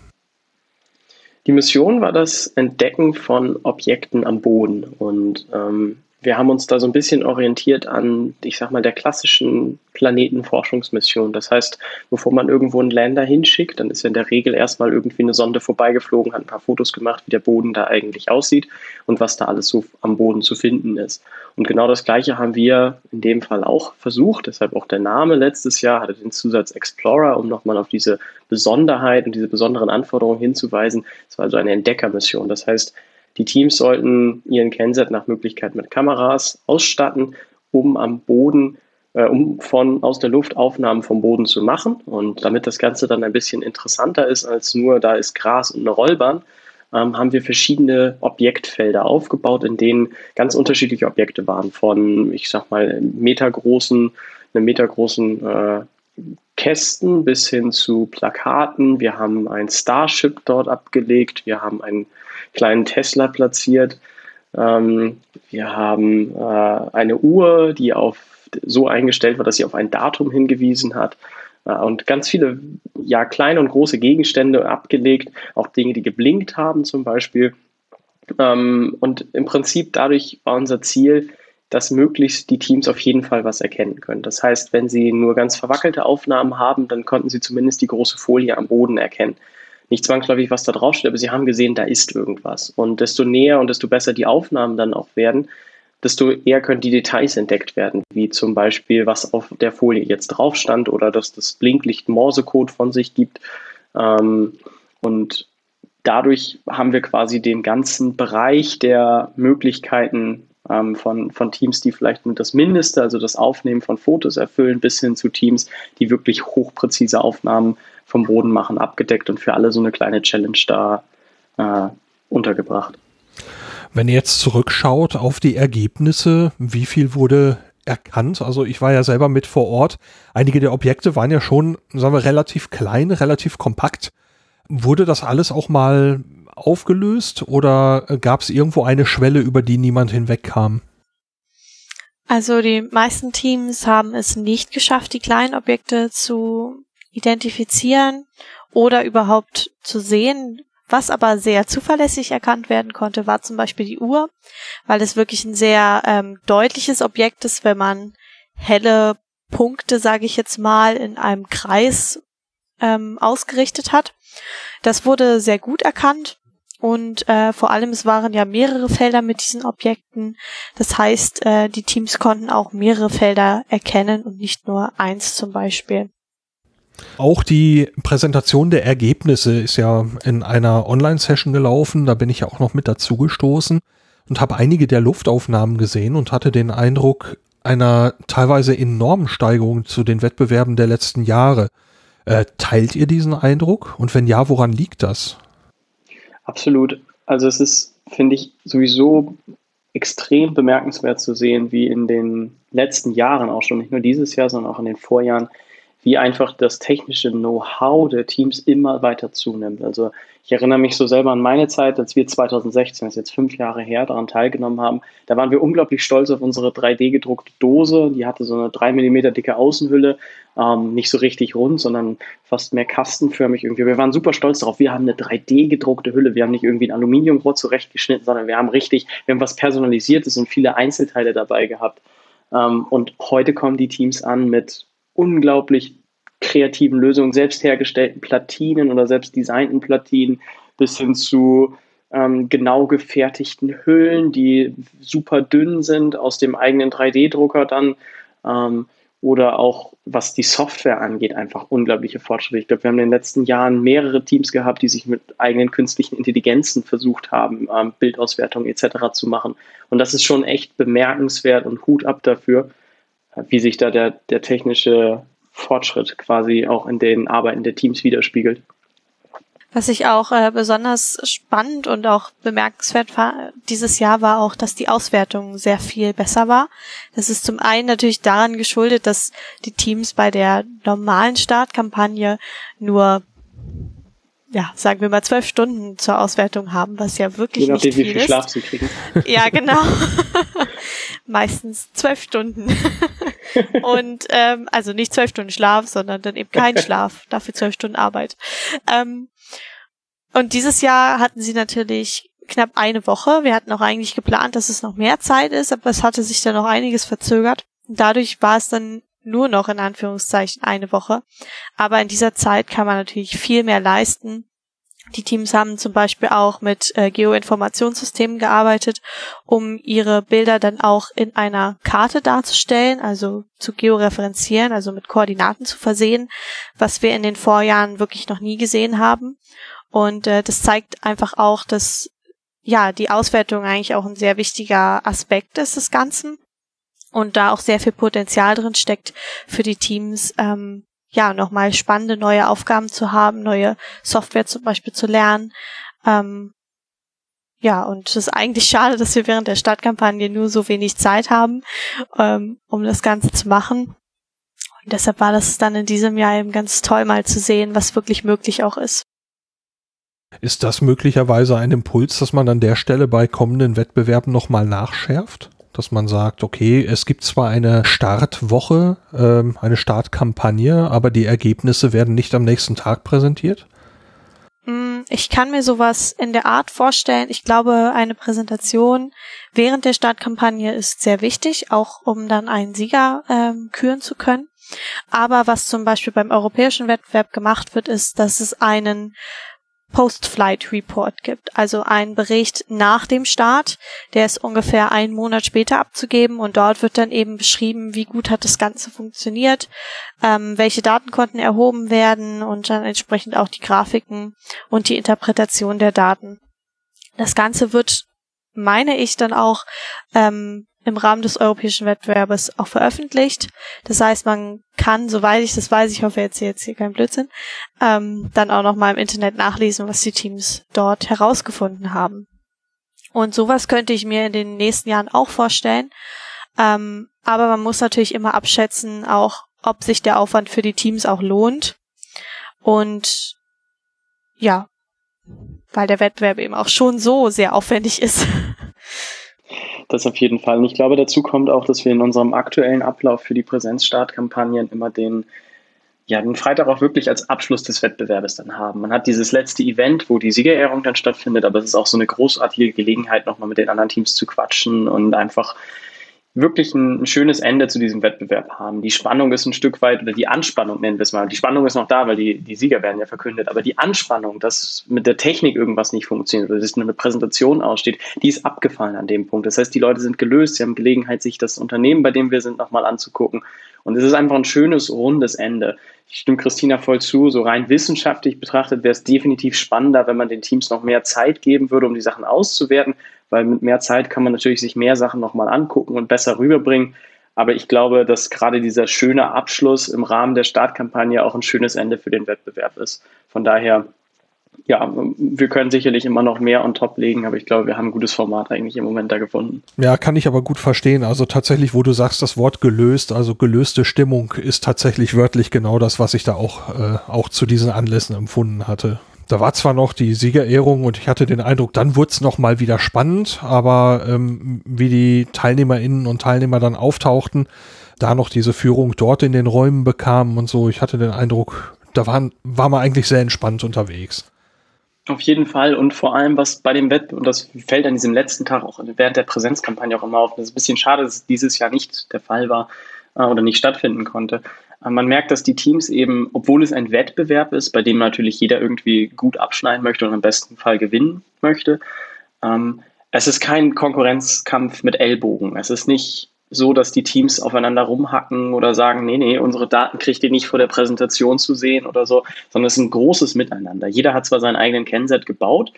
Die Mission war das Entdecken von Objekten am Boden. Und ähm, wir haben uns da so ein bisschen orientiert an, ich sag mal, der klassischen Planetenforschungsmission. Das heißt, bevor man irgendwo einen Lander hinschickt, dann ist ja in der Regel erstmal irgendwie eine Sonde vorbeigeflogen, hat ein paar Fotos gemacht, wie der Boden da eigentlich aussieht und was da alles so am Boden zu finden ist. Und genau das Gleiche haben wir in dem Fall auch versucht, deshalb auch der Name letztes Jahr hatte den Zusatz Explorer, um nochmal auf diese Besonderheit und diese besonderen Anforderungen hinzuweisen. Es war also eine Entdeckermission. Das heißt, die Teams sollten ihren Kennset nach Möglichkeit mit Kameras ausstatten, um am Boden, äh, um von aus der Luft Aufnahmen vom Boden zu machen. Und damit das Ganze dann ein bisschen interessanter ist als nur, da ist Gras und eine Rollbahn, ähm, haben wir verschiedene Objektfelder aufgebaut, in denen ganz unterschiedliche Objekte waren, von, ich sag mal, metergroßen, einem metergroßen äh, Kästen bis hin zu Plakaten. Wir haben ein Starship dort abgelegt. Wir haben einen kleinen Tesla platziert. Ähm, wir haben äh, eine Uhr, die auf so eingestellt war, dass sie auf ein Datum hingewiesen hat. Äh, und ganz viele ja, kleine und große Gegenstände abgelegt, auch Dinge, die geblinkt haben zum Beispiel. Ähm, und im Prinzip dadurch war unser Ziel, dass möglichst die Teams auf jeden Fall was erkennen können. Das heißt, wenn sie nur ganz verwackelte Aufnahmen haben, dann konnten sie zumindest die große Folie am Boden erkennen. Nicht zwangsläufig, was da draufsteht, aber sie haben gesehen, da ist irgendwas. Und desto näher und desto besser die Aufnahmen dann auch werden, desto eher können die Details entdeckt werden, wie zum Beispiel, was auf der Folie jetzt drauf stand oder dass das Blinklicht Morsecode von sich gibt. Ähm, und dadurch haben wir quasi den ganzen Bereich der Möglichkeiten ähm, von, von Teams, die vielleicht nur das Mindeste, also das Aufnehmen von Fotos erfüllen, bis hin zu Teams, die wirklich hochpräzise Aufnahmen vom Boden machen, abgedeckt und für alle so eine kleine Challenge da äh, untergebracht. Wenn ihr jetzt zurückschaut auf die Ergebnisse, wie viel wurde erkannt? Also ich war ja selber mit vor Ort. Einige der Objekte waren ja schon, sagen wir, relativ klein, relativ kompakt. Wurde das alles auch mal aufgelöst oder gab es irgendwo eine Schwelle, über die niemand hinwegkam? Also die meisten Teams haben es nicht geschafft, die kleinen Objekte zu identifizieren oder überhaupt zu sehen. Was aber sehr zuverlässig erkannt werden konnte, war zum Beispiel die Uhr, weil es wirklich ein sehr ähm, deutliches Objekt ist, wenn man helle Punkte, sage ich jetzt mal, in einem Kreis ähm, ausgerichtet hat. Das wurde sehr gut erkannt und äh, vor allem, es waren ja mehrere Felder mit diesen Objekten. Das heißt, äh, die Teams konnten auch mehrere Felder erkennen und nicht nur eins zum Beispiel. Auch die Präsentation der Ergebnisse ist ja in einer Online-Session gelaufen. Da bin ich ja auch noch mit dazu gestoßen und habe einige der Luftaufnahmen gesehen und hatte den Eindruck einer teilweise enormen Steigerung zu den Wettbewerben der letzten Jahre. Äh, teilt ihr diesen Eindruck? Und wenn ja, woran liegt das? Absolut. Also es ist, finde ich, sowieso extrem bemerkenswert zu sehen, wie in den letzten Jahren auch schon, nicht nur dieses Jahr, sondern auch in den Vorjahren, wie einfach das technische Know-how der Teams immer weiter zunimmt. Also ich erinnere mich so selber an meine Zeit, als wir 2016, das ist jetzt fünf Jahre her, daran teilgenommen haben. Da waren wir unglaublich stolz auf unsere 3D-gedruckte Dose. Die hatte so eine drei Millimeter dicke Außenhülle, ähm, nicht so richtig rund, sondern fast mehr kastenförmig irgendwie. Wir waren super stolz darauf. Wir haben eine 3D-gedruckte Hülle. Wir haben nicht irgendwie ein Aluminiumrohr zurechtgeschnitten, sondern wir haben richtig, wir haben was Personalisiertes und viele Einzelteile dabei gehabt. Ähm, und heute kommen die Teams an mit unglaublich kreativen Lösungen, selbst hergestellten Platinen oder selbst designten Platinen bis hin zu ähm, genau gefertigten Hüllen, die super dünn sind, aus dem eigenen 3D-Drucker dann. Ähm, oder auch was die Software angeht, einfach unglaubliche Fortschritte. Ich glaube, wir haben in den letzten Jahren mehrere Teams gehabt, die sich mit eigenen künstlichen Intelligenzen versucht haben, ähm, Bildauswertung etc. zu machen. Und das ist schon echt bemerkenswert und Hut ab dafür, wie sich da der, der technische Fortschritt quasi auch in den Arbeiten der Teams widerspiegelt. Was ich auch äh, besonders spannend und auch bemerkenswert war dieses Jahr war auch, dass die Auswertung sehr viel besser war. Das ist zum einen natürlich daran geschuldet, dass die Teams bei der normalen Startkampagne nur ja, sagen wir mal zwölf Stunden zur Auswertung haben, was ja wirklich Je nachdem, nicht viel wie viel Schlaf sie kriegen. Ja, genau. Meistens zwölf Stunden. Und ähm, also nicht zwölf Stunden Schlaf, sondern dann eben kein Schlaf, dafür zwölf Stunden Arbeit. Ähm, und dieses Jahr hatten sie natürlich knapp eine Woche. Wir hatten auch eigentlich geplant, dass es noch mehr Zeit ist, aber es hatte sich dann noch einiges verzögert. Dadurch war es dann nur noch in Anführungszeichen eine Woche. Aber in dieser Zeit kann man natürlich viel mehr leisten. Die Teams haben zum Beispiel auch mit äh, Geoinformationssystemen gearbeitet, um ihre Bilder dann auch in einer Karte darzustellen, also zu georeferenzieren, also mit Koordinaten zu versehen, was wir in den Vorjahren wirklich noch nie gesehen haben. Und äh, das zeigt einfach auch, dass ja die Auswertung eigentlich auch ein sehr wichtiger Aspekt ist des Ganzen und da auch sehr viel Potenzial drin steckt für die Teams, ähm, ja, nochmal spannende neue Aufgaben zu haben, neue Software zum Beispiel zu lernen. Ähm, ja, und es ist eigentlich schade, dass wir während der Startkampagne nur so wenig Zeit haben, ähm, um das Ganze zu machen. Und deshalb war das dann in diesem Jahr eben ganz toll, mal zu sehen, was wirklich möglich auch ist. Ist das möglicherweise ein Impuls, dass man an der Stelle bei kommenden Wettbewerben nochmal nachschärft? Dass man sagt, okay, es gibt zwar eine Startwoche, ähm, eine Startkampagne, aber die Ergebnisse werden nicht am nächsten Tag präsentiert? Mm, ich kann mir sowas in der Art vorstellen. Ich glaube, eine Präsentation während der Startkampagne ist sehr wichtig, auch um dann einen Sieger ähm, küren zu können. Aber was zum Beispiel beim europäischen Wettbewerb gemacht wird, ist, dass es einen Post-Flight Report gibt, also einen Bericht nach dem Start, der ist ungefähr einen Monat später abzugeben und dort wird dann eben beschrieben, wie gut hat das Ganze funktioniert, ähm, welche Daten konnten erhoben werden und dann entsprechend auch die Grafiken und die Interpretation der Daten. Das Ganze wird, meine ich, dann auch ähm, im Rahmen des europäischen Wettbewerbes auch veröffentlicht. Das heißt, man kann, soweit ich das weiß, ich hoffe jetzt hier jetzt hier kein Blödsinn, ähm, dann auch noch mal im Internet nachlesen, was die Teams dort herausgefunden haben. Und sowas könnte ich mir in den nächsten Jahren auch vorstellen. Ähm, aber man muss natürlich immer abschätzen, auch ob sich der Aufwand für die Teams auch lohnt. Und ja, weil der Wettbewerb eben auch schon so sehr aufwendig ist. Das auf jeden Fall. Und ich glaube, dazu kommt auch, dass wir in unserem aktuellen Ablauf für die Präsenzstartkampagnen immer den, ja, den Freitag auch wirklich als Abschluss des Wettbewerbes dann haben. Man hat dieses letzte Event, wo die Siegerehrung dann stattfindet, aber es ist auch so eine großartige Gelegenheit, nochmal mit den anderen Teams zu quatschen und einfach wirklich ein, schönes Ende zu diesem Wettbewerb haben. Die Spannung ist ein Stück weit, oder die Anspannung nennen wir es mal. Die Spannung ist noch da, weil die, die Sieger werden ja verkündet. Aber die Anspannung, dass mit der Technik irgendwas nicht funktioniert oder dass eine Präsentation aussteht, die ist abgefallen an dem Punkt. Das heißt, die Leute sind gelöst, sie haben Gelegenheit, sich das Unternehmen, bei dem wir sind, nochmal anzugucken. Und es ist einfach ein schönes, rundes Ende. Ich stimme Christina voll zu. So rein wissenschaftlich betrachtet wäre es definitiv spannender, wenn man den Teams noch mehr Zeit geben würde, um die Sachen auszuwerten weil mit mehr Zeit kann man natürlich sich mehr Sachen nochmal angucken und besser rüberbringen. Aber ich glaube, dass gerade dieser schöne Abschluss im Rahmen der Startkampagne auch ein schönes Ende für den Wettbewerb ist. Von daher, ja, wir können sicherlich immer noch mehr on top legen, aber ich glaube, wir haben ein gutes Format eigentlich im Moment da gefunden. Ja, kann ich aber gut verstehen. Also tatsächlich, wo du sagst, das Wort gelöst, also gelöste Stimmung ist tatsächlich wörtlich genau das, was ich da auch, äh, auch zu diesen Anlässen empfunden hatte. Da war zwar noch die Siegerehrung und ich hatte den Eindruck, dann wurde es nochmal wieder spannend, aber ähm, wie die Teilnehmerinnen und Teilnehmer dann auftauchten, da noch diese Führung dort in den Räumen bekamen und so, ich hatte den Eindruck, da waren, war man eigentlich sehr entspannt unterwegs. Auf jeden Fall und vor allem, was bei dem Wett, und das fällt an diesem letzten Tag auch während der Präsenzkampagne auch immer auf, das ist ein bisschen schade, dass es dieses Jahr nicht der Fall war äh, oder nicht stattfinden konnte. Man merkt, dass die Teams eben, obwohl es ein Wettbewerb ist, bei dem natürlich jeder irgendwie gut abschneiden möchte und im besten Fall gewinnen möchte, ähm, es ist kein Konkurrenzkampf mit Ellbogen. Es ist nicht so, dass die Teams aufeinander rumhacken oder sagen, nee, nee, unsere Daten kriegt ihr nicht vor der Präsentation zu sehen oder so, sondern es ist ein großes Miteinander. Jeder hat zwar seinen eigenen Kennset gebaut,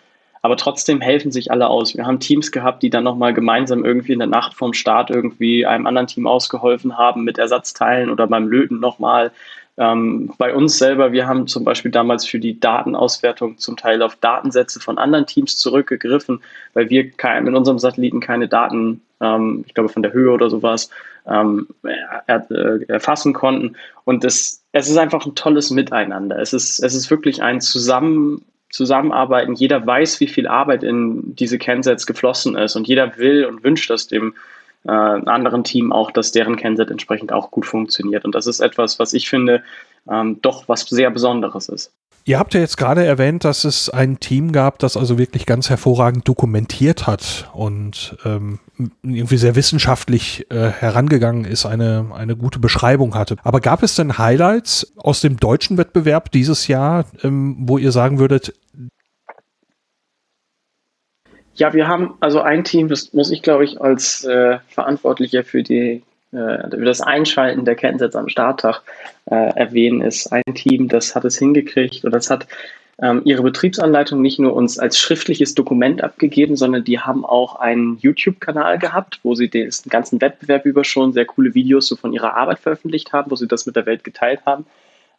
aber trotzdem helfen sich alle aus. Wir haben Teams gehabt, die dann nochmal gemeinsam irgendwie in der Nacht vorm Start irgendwie einem anderen Team ausgeholfen haben mit Ersatzteilen oder beim Löten nochmal. Ähm, bei uns selber, wir haben zum Beispiel damals für die Datenauswertung zum Teil auf Datensätze von anderen Teams zurückgegriffen, weil wir kein, mit unserem Satelliten keine Daten, ähm, ich glaube von der Höhe oder sowas, ähm, er, äh, erfassen konnten. Und das, es ist einfach ein tolles Miteinander. Es ist, es ist wirklich ein Zusammen zusammenarbeiten. Jeder weiß, wie viel Arbeit in diese Kensets geflossen ist und jeder will und wünscht das dem äh, anderen Team auch, dass deren Kenset entsprechend auch gut funktioniert. Und das ist etwas, was ich finde, ähm, doch was sehr Besonderes ist. Ihr habt ja jetzt gerade erwähnt, dass es ein Team gab, das also wirklich ganz hervorragend dokumentiert hat und ähm, irgendwie sehr wissenschaftlich äh, herangegangen ist, eine, eine gute Beschreibung hatte. Aber gab es denn Highlights aus dem deutschen Wettbewerb dieses Jahr, ähm, wo ihr sagen würdet, ja, wir haben also ein Team, das muss ich, glaube ich, als äh, Verantwortlicher für die äh, für das Einschalten der Kennsets am Starttag äh, erwähnen, ist ein Team, das hat es hingekriegt und das hat ähm, ihre Betriebsanleitung nicht nur uns als schriftliches Dokument abgegeben, sondern die haben auch einen YouTube-Kanal gehabt, wo sie den ganzen Wettbewerb über schon sehr coole Videos so von ihrer Arbeit veröffentlicht haben, wo sie das mit der Welt geteilt haben.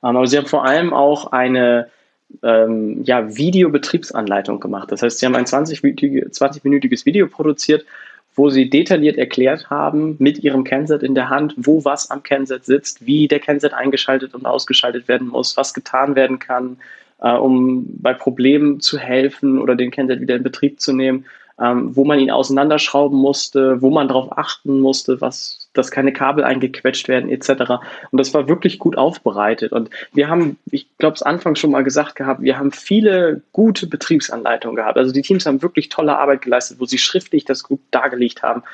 Ähm, aber sie haben vor allem auch eine ähm, ja, Videobetriebsanleitung gemacht. Das heißt, sie haben ein 20-minütiges 20 Video produziert, wo sie detailliert erklärt haben, mit ihrem Kenset in der Hand, wo was am Kenset sitzt, wie der Kenset eingeschaltet und ausgeschaltet werden muss, was getan werden kann, äh, um bei Problemen zu helfen oder den Kenset wieder in Betrieb zu nehmen ähm, wo man ihn auseinanderschrauben musste, wo man darauf achten musste, was, dass keine Kabel eingequetscht werden etc. Und das war wirklich gut aufbereitet. Und wir haben, ich glaube, es Anfang schon mal gesagt gehabt, wir haben viele gute Betriebsanleitungen gehabt. Also die Teams haben wirklich tolle Arbeit geleistet, wo sie schriftlich das gut dargelegt haben.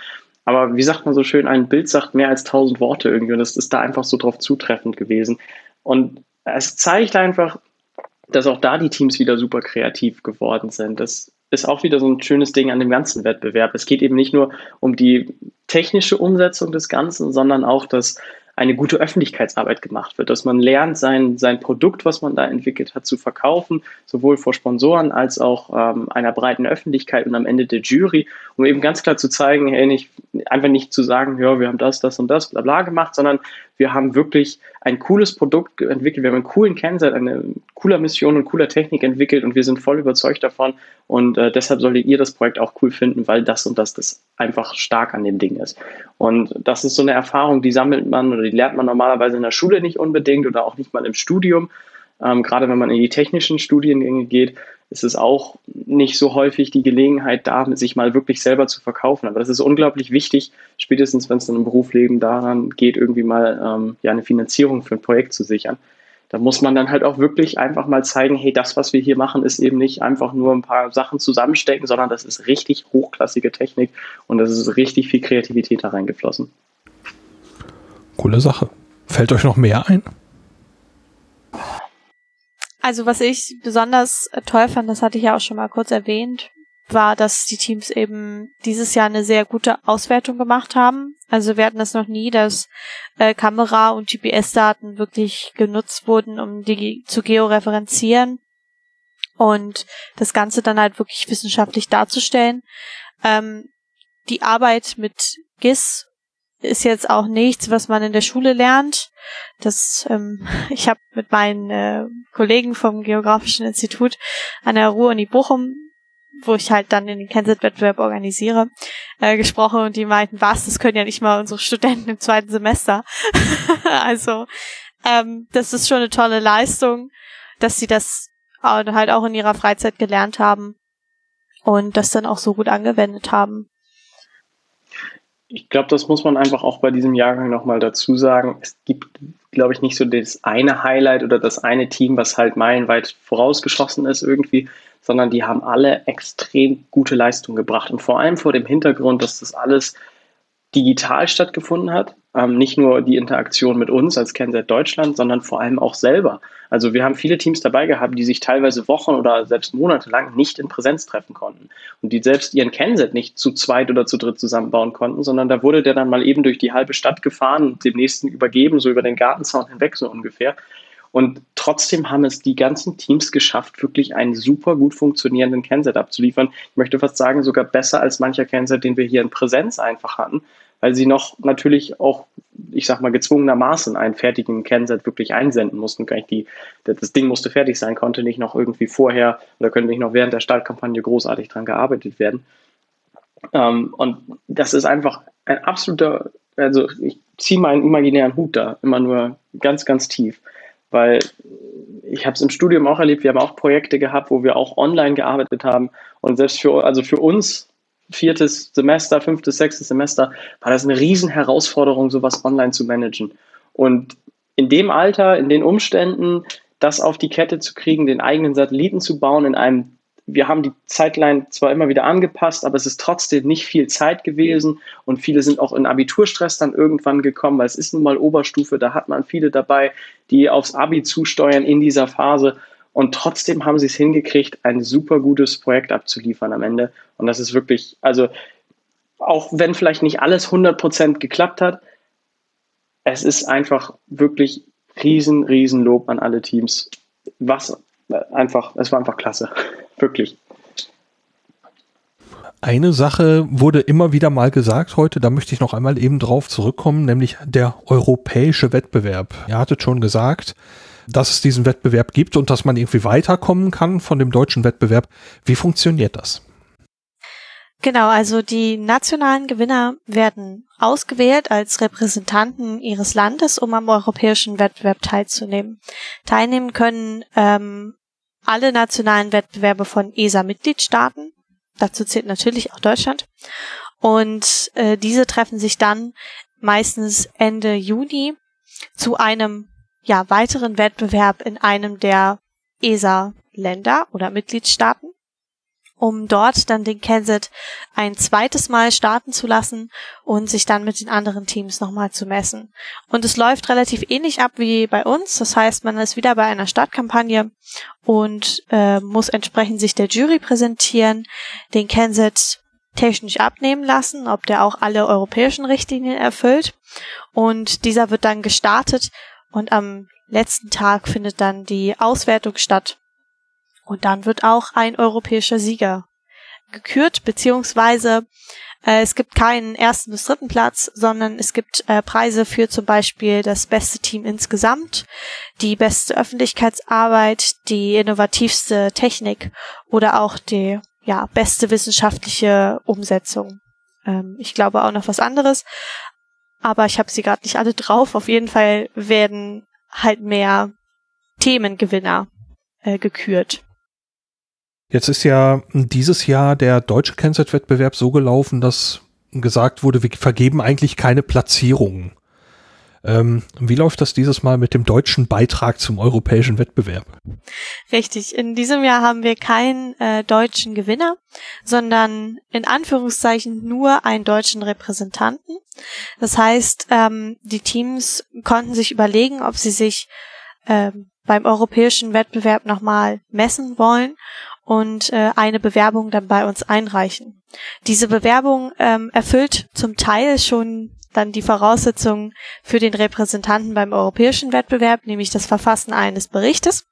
Aber wie sagt man so schön, ein Bild sagt mehr als tausend Worte irgendwie. Und das ist da einfach so drauf zutreffend gewesen. Und es zeigt einfach, dass auch da die Teams wieder super kreativ geworden sind. Das ist auch wieder so ein schönes Ding an dem ganzen Wettbewerb. Es geht eben nicht nur um die technische Umsetzung des Ganzen, sondern auch, dass eine gute Öffentlichkeitsarbeit gemacht wird, dass man lernt, sein, sein Produkt, was man da entwickelt hat, zu verkaufen, sowohl vor Sponsoren als auch ähm, einer breiten Öffentlichkeit und am Ende der Jury, um eben ganz klar zu zeigen, hey, nicht, einfach nicht zu sagen, ja, wir haben das, das und das, bla bla gemacht, sondern wir haben wirklich ein cooles Produkt entwickelt, wir haben einen coolen Kennzeit, eine cooler Mission und cooler Technik entwickelt und wir sind voll überzeugt davon und äh, deshalb solltet ihr das Projekt auch cool finden, weil das und das das einfach stark an dem Ding ist. Und das ist so eine Erfahrung, die sammelt man oder die lernt man normalerweise in der Schule nicht unbedingt oder auch nicht mal im Studium. Ähm, gerade wenn man in die technischen Studiengänge geht, ist es auch nicht so häufig die Gelegenheit da, sich mal wirklich selber zu verkaufen. Aber das ist unglaublich wichtig, spätestens wenn es dann im Berufsleben daran geht, irgendwie mal ähm, ja, eine Finanzierung für ein Projekt zu sichern. Da muss man dann halt auch wirklich einfach mal zeigen, hey, das, was wir hier machen, ist eben nicht einfach nur ein paar Sachen zusammenstecken, sondern das ist richtig hochklassige Technik und das ist richtig viel Kreativität da reingeflossen. Coole Sache. Fällt euch noch mehr ein? Also was ich besonders äh, toll fand, das hatte ich ja auch schon mal kurz erwähnt, war, dass die Teams eben dieses Jahr eine sehr gute Auswertung gemacht haben. Also wir hatten das noch nie, dass äh, Kamera- und GPS-Daten wirklich genutzt wurden, um die zu georeferenzieren und das Ganze dann halt wirklich wissenschaftlich darzustellen. Ähm, die Arbeit mit GIS ist jetzt auch nichts, was man in der Schule lernt. Das, ähm, ich habe mit meinen äh, Kollegen vom Geografischen Institut an der Ruhr-Uni Bochum, wo ich halt dann den Kennset-Wettbewerb organisiere, äh, gesprochen und die meinten, was, das können ja nicht mal unsere Studenten im zweiten Semester. also ähm, das ist schon eine tolle Leistung, dass sie das halt auch in ihrer Freizeit gelernt haben und das dann auch so gut angewendet haben ich glaube, das muss man einfach auch bei diesem Jahrgang nochmal dazu sagen. Es gibt, glaube ich, nicht so das eine Highlight oder das eine Team, was halt meilenweit vorausgeschossen ist irgendwie, sondern die haben alle extrem gute Leistung gebracht. Und vor allem vor dem Hintergrund, dass das alles digital stattgefunden hat. Ähm, nicht nur die Interaktion mit uns als Kennset Deutschland, sondern vor allem auch selber. Also wir haben viele Teams dabei gehabt, die sich teilweise Wochen oder selbst Monate lang nicht in Präsenz treffen konnten und die selbst ihren Kennset nicht zu zweit oder zu dritt zusammenbauen konnten, sondern da wurde der dann mal eben durch die halbe Stadt gefahren und dem nächsten übergeben, so über den Gartenzaun hinweg so ungefähr. Und trotzdem haben es die ganzen Teams geschafft, wirklich einen super gut funktionierenden Kennset abzuliefern. Ich möchte fast sagen, sogar besser als mancher Kennset, den wir hier in Präsenz einfach hatten, weil sie noch natürlich auch, ich sag mal, gezwungenermaßen einen fertigen Kennset wirklich einsenden mussten. Die, das Ding musste fertig sein, konnte nicht noch irgendwie vorher oder könnte nicht noch während der Startkampagne großartig dran gearbeitet werden. Ähm, und das ist einfach ein absoluter, also ich ziehe meinen imaginären Hut da immer nur ganz, ganz tief weil ich habe es im Studium auch erlebt, wir haben auch Projekte gehabt, wo wir auch online gearbeitet haben und selbst für, also für uns viertes Semester, fünftes, sechstes Semester war das eine riesen Herausforderung, sowas online zu managen. Und in dem Alter, in den Umständen, das auf die Kette zu kriegen, den eigenen Satelliten zu bauen in einem wir haben die Zeitline zwar immer wieder angepasst, aber es ist trotzdem nicht viel Zeit gewesen und viele sind auch in Abiturstress dann irgendwann gekommen, weil es ist nun mal Oberstufe, da hat man viele dabei, die aufs Abi zusteuern in dieser Phase und trotzdem haben sie es hingekriegt, ein super gutes Projekt abzuliefern am Ende und das ist wirklich, also auch wenn vielleicht nicht alles 100% geklappt hat, es ist einfach wirklich riesen, riesen Lob an alle Teams, was einfach, es war einfach klasse. Wirklich. Eine Sache wurde immer wieder mal gesagt heute, da möchte ich noch einmal eben drauf zurückkommen, nämlich der europäische Wettbewerb. Ihr hattet schon gesagt, dass es diesen Wettbewerb gibt und dass man irgendwie weiterkommen kann von dem deutschen Wettbewerb. Wie funktioniert das? Genau, also die nationalen Gewinner werden ausgewählt als Repräsentanten ihres Landes, um am europäischen Wettbewerb teilzunehmen. Teilnehmen können ähm, alle nationalen Wettbewerbe von ESA-Mitgliedstaaten. Dazu zählt natürlich auch Deutschland. Und äh, diese treffen sich dann meistens Ende Juni zu einem ja, weiteren Wettbewerb in einem der ESA-Länder oder Mitgliedstaaten, um dort dann den Kenset ein zweites Mal starten zu lassen und sich dann mit den anderen Teams nochmal zu messen. Und es läuft relativ ähnlich ab wie bei uns. Das heißt, man ist wieder bei einer Startkampagne und äh, muss entsprechend sich der Jury präsentieren, den Kenset technisch abnehmen lassen, ob der auch alle europäischen Richtlinien erfüllt. Und dieser wird dann gestartet und am letzten Tag findet dann die Auswertung statt. Und dann wird auch ein europäischer Sieger gekürt, beziehungsweise äh, es gibt keinen ersten bis dritten Platz, sondern es gibt äh, Preise für zum Beispiel das beste Team insgesamt, die beste Öffentlichkeitsarbeit, die innovativste Technik oder auch die ja, beste wissenschaftliche Umsetzung. Ähm, ich glaube auch noch was anderes, aber ich habe sie gerade nicht alle drauf. Auf jeden Fall werden halt mehr Themengewinner äh, gekürt. Jetzt ist ja dieses Jahr der deutsche Kennzeitwettbewerb so gelaufen, dass gesagt wurde, wir vergeben eigentlich keine Platzierungen. Ähm, wie läuft das dieses Mal mit dem deutschen Beitrag zum europäischen Wettbewerb? Richtig. In diesem Jahr haben wir keinen äh, deutschen Gewinner, sondern in Anführungszeichen nur einen deutschen Repräsentanten. Das heißt, ähm, die Teams konnten sich überlegen, ob sie sich ähm, beim europäischen Wettbewerb nochmal messen wollen und äh, eine Bewerbung dann bei uns einreichen. Diese Bewerbung ähm, erfüllt zum Teil schon dann die Voraussetzungen für den Repräsentanten beim europäischen Wettbewerb, nämlich das Verfassen eines Berichtes.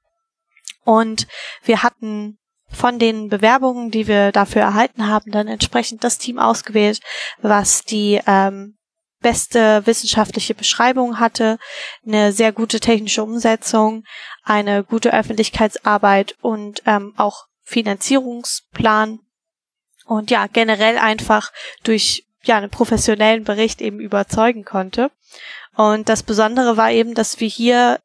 Und wir hatten von den Bewerbungen, die wir dafür erhalten haben, dann entsprechend das Team ausgewählt, was die ähm, beste wissenschaftliche Beschreibung hatte, eine sehr gute technische Umsetzung, eine gute Öffentlichkeitsarbeit und ähm, auch Finanzierungsplan und ja, generell einfach durch ja, einen professionellen Bericht eben überzeugen konnte. Und das Besondere war eben, dass wir hier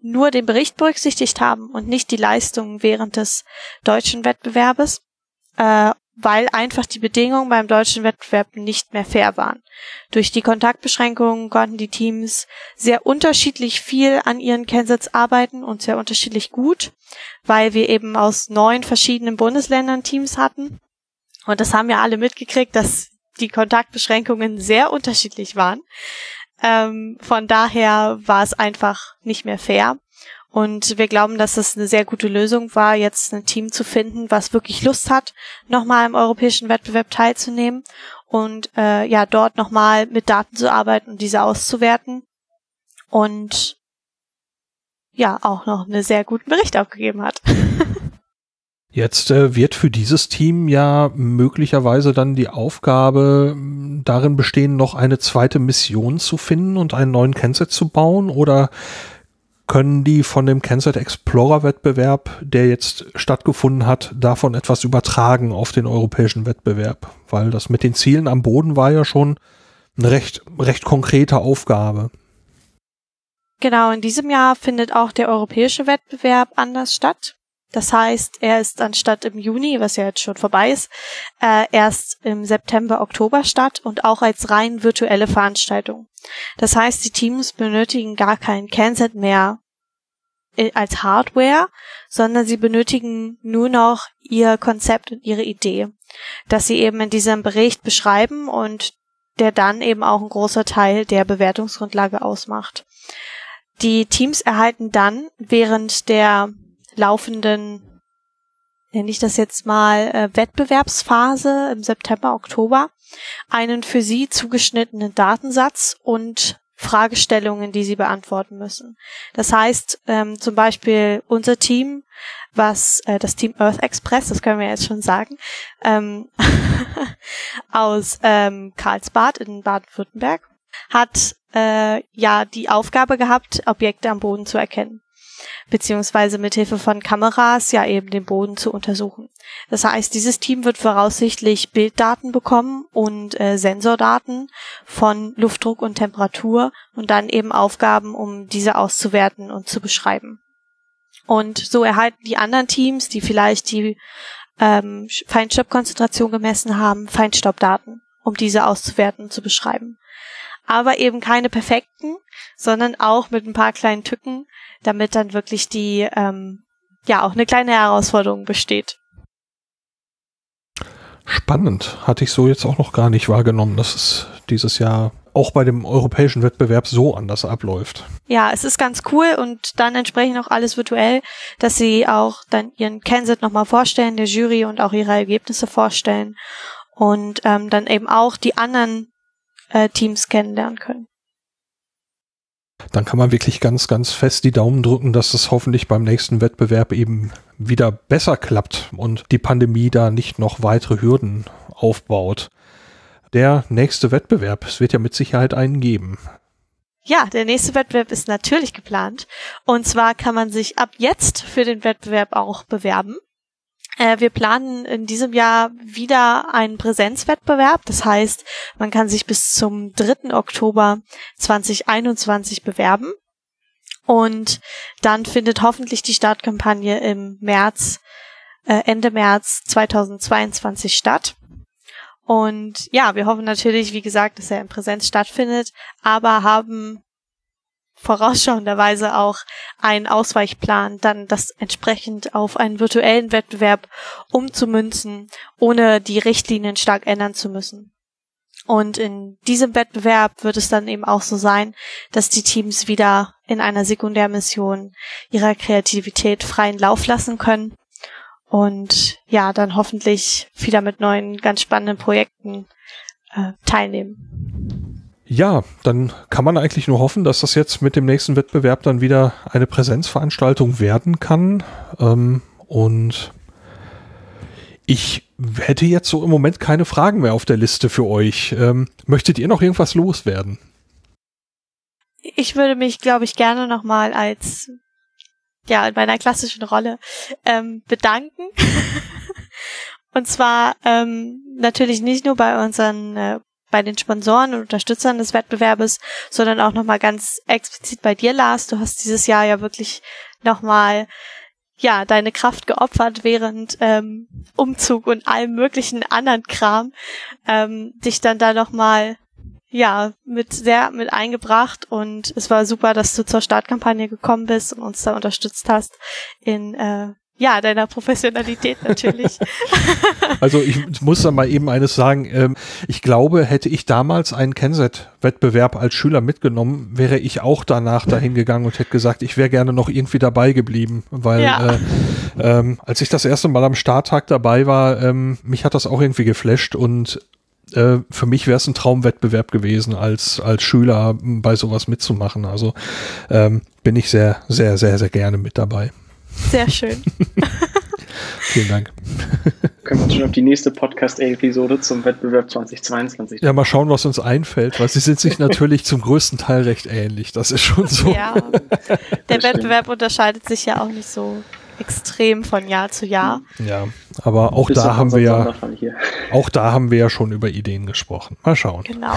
nur den Bericht berücksichtigt haben und nicht die Leistungen während des deutschen Wettbewerbes, äh, weil einfach die Bedingungen beim deutschen Wettbewerb nicht mehr fair waren. Durch die Kontaktbeschränkungen konnten die Teams sehr unterschiedlich viel an ihren Kensets arbeiten und sehr unterschiedlich gut, weil wir eben aus neun verschiedenen Bundesländern Teams hatten. Und das haben ja alle mitgekriegt, dass die Kontaktbeschränkungen sehr unterschiedlich waren. Ähm, von daher war es einfach nicht mehr fair. Und wir glauben, dass es eine sehr gute Lösung war, jetzt ein Team zu finden, was wirklich Lust hat, nochmal im europäischen Wettbewerb teilzunehmen und äh, ja, dort nochmal mit Daten zu arbeiten und diese auszuwerten. Und ja, auch noch einen sehr guten Bericht abgegeben hat. Jetzt äh, wird für dieses Team ja möglicherweise dann die Aufgabe darin bestehen, noch eine zweite Mission zu finden und einen neuen Kenset zu bauen oder können die von dem Kenset Explorer Wettbewerb, der jetzt stattgefunden hat, davon etwas übertragen auf den europäischen Wettbewerb? Weil das mit den Zielen am Boden war ja schon eine recht, recht konkrete Aufgabe. Genau, in diesem Jahr findet auch der europäische Wettbewerb anders statt. Das heißt, er ist anstatt im Juni, was ja jetzt schon vorbei ist, äh, erst im September, Oktober statt und auch als rein virtuelle Veranstaltung. Das heißt, die Teams benötigen gar kein Canset mehr äh, als Hardware, sondern sie benötigen nur noch ihr Konzept und ihre Idee, dass sie eben in diesem Bericht beschreiben und der dann eben auch ein großer Teil der Bewertungsgrundlage ausmacht. Die Teams erhalten dann während der laufenden, nenne ich das jetzt mal, äh, Wettbewerbsphase im September, Oktober einen für sie zugeschnittenen Datensatz und Fragestellungen, die sie beantworten müssen. Das heißt, ähm, zum Beispiel unser Team, was äh, das Team Earth Express, das können wir jetzt schon sagen, ähm, aus ähm, Karlsbad in Baden-Württemberg, hat äh, ja die Aufgabe gehabt, Objekte am Boden zu erkennen. Beziehungsweise mithilfe von Kameras ja eben den Boden zu untersuchen. Das heißt, dieses Team wird voraussichtlich Bilddaten bekommen und äh, Sensordaten von Luftdruck und Temperatur und dann eben Aufgaben, um diese auszuwerten und zu beschreiben. Und so erhalten die anderen Teams, die vielleicht die ähm, Feinstaubkonzentration gemessen haben, Feinstaubdaten, um diese auszuwerten und zu beschreiben. Aber eben keine perfekten, sondern auch mit ein paar kleinen Tücken, damit dann wirklich die, ähm, ja, auch eine kleine Herausforderung besteht. Spannend. Hatte ich so jetzt auch noch gar nicht wahrgenommen, dass es dieses Jahr auch bei dem europäischen Wettbewerb so anders abläuft. Ja, es ist ganz cool und dann entsprechend auch alles virtuell, dass sie auch dann ihren Kenset nochmal vorstellen, der Jury und auch ihre Ergebnisse vorstellen und ähm, dann eben auch die anderen äh, Teams kennenlernen können. Dann kann man wirklich ganz, ganz fest die Daumen drücken, dass es hoffentlich beim nächsten Wettbewerb eben wieder besser klappt und die Pandemie da nicht noch weitere Hürden aufbaut der nächste Wettbewerb? Es wird ja mit Sicherheit einen geben. Ja, der nächste Wettbewerb ist natürlich geplant. Und zwar kann man sich ab jetzt für den Wettbewerb auch bewerben. Äh, wir planen in diesem Jahr wieder einen Präsenzwettbewerb. Das heißt, man kann sich bis zum 3. Oktober 2021 bewerben. Und dann findet hoffentlich die Startkampagne im März, äh, Ende März 2022 statt. Und ja, wir hoffen natürlich, wie gesagt, dass er in Präsenz stattfindet, aber haben vorausschauenderweise auch einen Ausweichplan, dann das entsprechend auf einen virtuellen Wettbewerb umzumünzen, ohne die Richtlinien stark ändern zu müssen. Und in diesem Wettbewerb wird es dann eben auch so sein, dass die Teams wieder in einer Sekundärmission ihrer Kreativität freien Lauf lassen können und ja, dann hoffentlich wieder mit neuen, ganz spannenden Projekten äh, teilnehmen. Ja, dann kann man eigentlich nur hoffen, dass das jetzt mit dem nächsten Wettbewerb dann wieder eine Präsenzveranstaltung werden kann. Ähm, und ich hätte jetzt so im Moment keine Fragen mehr auf der Liste für euch. Ähm, möchtet ihr noch irgendwas loswerden? Ich würde mich, glaube ich, gerne nochmal als ja, in meiner klassischen Rolle ähm, bedanken. und zwar ähm, natürlich nicht nur bei unseren, äh, bei den Sponsoren und Unterstützern des Wettbewerbes, sondern auch nochmal ganz explizit bei dir, Lars. Du hast dieses Jahr ja wirklich nochmal ja, deine Kraft geopfert während ähm, Umzug und allem möglichen anderen Kram, ähm, dich dann da nochmal ja, mit sehr mit eingebracht und es war super, dass du zur Startkampagne gekommen bist und uns da unterstützt hast in äh, ja, deiner Professionalität natürlich. Also ich muss da mal eben eines sagen. Ähm, ich glaube, hätte ich damals einen Kenset-Wettbewerb als Schüler mitgenommen, wäre ich auch danach dahin gegangen und hätte gesagt, ich wäre gerne noch irgendwie dabei geblieben. Weil ja. äh, ähm, als ich das erste Mal am Starttag dabei war, ähm, mich hat das auch irgendwie geflasht und äh, für mich wäre es ein Traumwettbewerb gewesen, als, als Schüler bei sowas mitzumachen. Also ähm, bin ich sehr, sehr, sehr, sehr gerne mit dabei. Sehr schön. Vielen Dank. Können wir uns schon auf die nächste Podcast-Episode zum Wettbewerb 2022 Ja, mal schauen, was uns einfällt, weil sie sind sich natürlich zum größten Teil recht ähnlich. Das ist schon so. Ja, der Wettbewerb unterscheidet sich ja auch nicht so extrem von Jahr zu Jahr. Ja, aber auch da haben wir ja, auch da haben wir ja schon über Ideen gesprochen. Mal schauen. Genau.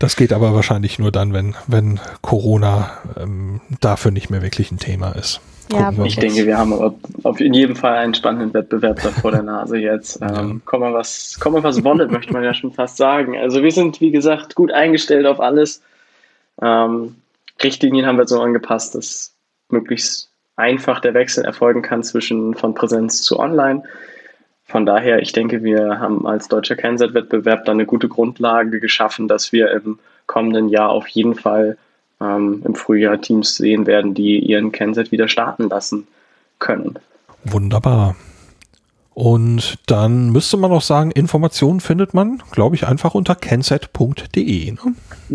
das geht aber wahrscheinlich nur dann, wenn, wenn Corona ähm, dafür nicht mehr wirklich ein Thema ist. Ja, ich denke, wir haben auf in jedem Fall einen spannenden Wettbewerb da vor der Nase jetzt. Ähm, ja. Kommen was, kommen was wolle, möchte man ja schon fast sagen. Also wir sind, wie gesagt, gut eingestellt auf alles. Ähm, Richtlinien haben wir so angepasst, dass möglichst einfach der Wechsel erfolgen kann zwischen von Präsenz zu Online. Von daher, ich denke, wir haben als deutscher Kennset-Wettbewerb dann eine gute Grundlage geschaffen, dass wir im kommenden Jahr auf jeden Fall ähm, im Frühjahr Teams sehen werden, die ihren Kennset wieder starten lassen können. Wunderbar. Und dann müsste man noch sagen, Informationen findet man, glaube ich, einfach unter kenset.de. Ne?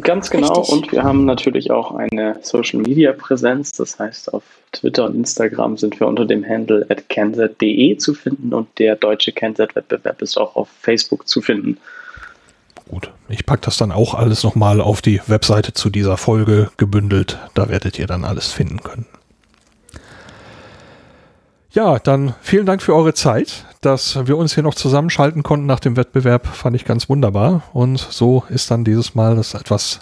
Ganz genau. Richtig. Und wir haben natürlich auch eine Social Media Präsenz. Das heißt, auf Twitter und Instagram sind wir unter dem Handle at kenset.de zu finden und der deutsche Kenset-Wettbewerb ist auch auf Facebook zu finden. Gut, ich packe das dann auch alles nochmal auf die Webseite zu dieser Folge gebündelt. Da werdet ihr dann alles finden können. Ja, dann vielen Dank für eure Zeit, dass wir uns hier noch zusammenschalten konnten nach dem Wettbewerb, fand ich ganz wunderbar. Und so ist dann dieses Mal das etwas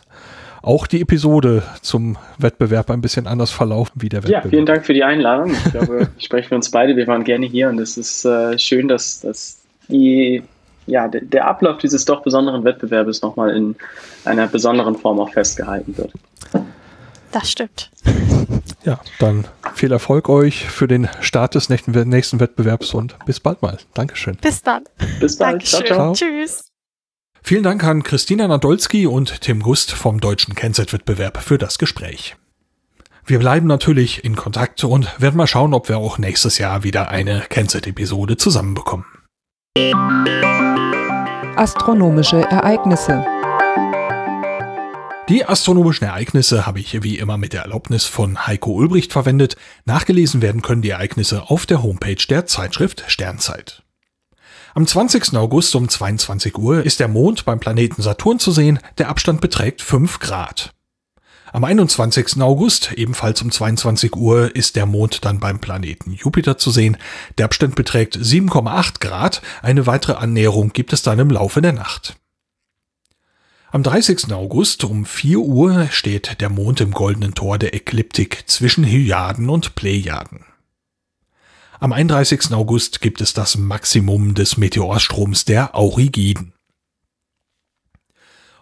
auch die Episode zum Wettbewerb ein bisschen anders verlaufen wie der Wettbewerb. Ja, vielen Dank für die Einladung. Ich glaube, ich spreche für uns beide. Wir waren gerne hier und es ist äh, schön, dass, dass die, ja, der, der Ablauf dieses doch besonderen Wettbewerbes nochmal in einer besonderen Form auch festgehalten wird. Das stimmt. Ja, dann viel Erfolg euch für den Start des nächsten, nächsten Wettbewerbs und bis bald mal. Dankeschön. Bis dann. Bis bald. Ciao, ciao. Tschüss. Vielen Dank an Christina Nadolski und Tim Gust vom Deutschen Kennzeitwettbewerb für das Gespräch. Wir bleiben natürlich in Kontakt und werden mal schauen, ob wir auch nächstes Jahr wieder eine Kennzeit-Episode zusammenbekommen. Astronomische Ereignisse die astronomischen Ereignisse habe ich wie immer mit der Erlaubnis von Heiko Ulbricht verwendet. Nachgelesen werden können die Ereignisse auf der Homepage der Zeitschrift Sternzeit. Am 20. August um 22 Uhr ist der Mond beim Planeten Saturn zu sehen, der Abstand beträgt 5 Grad. Am 21. August, ebenfalls um 22 Uhr, ist der Mond dann beim Planeten Jupiter zu sehen. Der Abstand beträgt 7,8 Grad. Eine weitere Annäherung gibt es dann im Laufe der Nacht. Am 30. August um 4 Uhr steht der Mond im goldenen Tor der Ekliptik zwischen Hyaden und Plejaden. Am 31. August gibt es das Maximum des Meteorstroms der Aurigiden.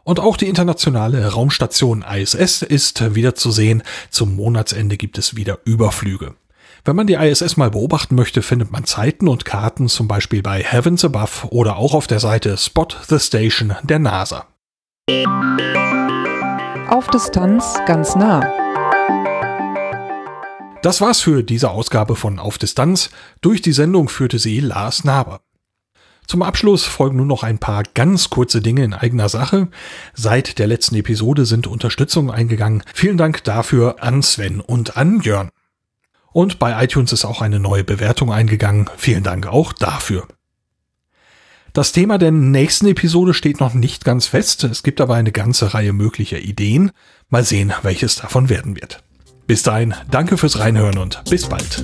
Und auch die internationale Raumstation ISS ist wieder zu sehen. Zum Monatsende gibt es wieder Überflüge. Wenn man die ISS mal beobachten möchte, findet man Zeiten und Karten zum Beispiel bei Heavens Above oder auch auf der Seite Spot the Station der NASA. Auf Distanz ganz nah. Das war's für diese Ausgabe von Auf Distanz. Durch die Sendung führte sie Lars Naber. Zum Abschluss folgen nur noch ein paar ganz kurze Dinge in eigener Sache. Seit der letzten Episode sind Unterstützungen eingegangen. Vielen Dank dafür an Sven und an Jörn. Und bei iTunes ist auch eine neue Bewertung eingegangen. Vielen Dank auch dafür. Das Thema der nächsten Episode steht noch nicht ganz fest. Es gibt aber eine ganze Reihe möglicher Ideen. Mal sehen, welches davon werden wird. Bis dahin, danke fürs Reinhören und bis bald.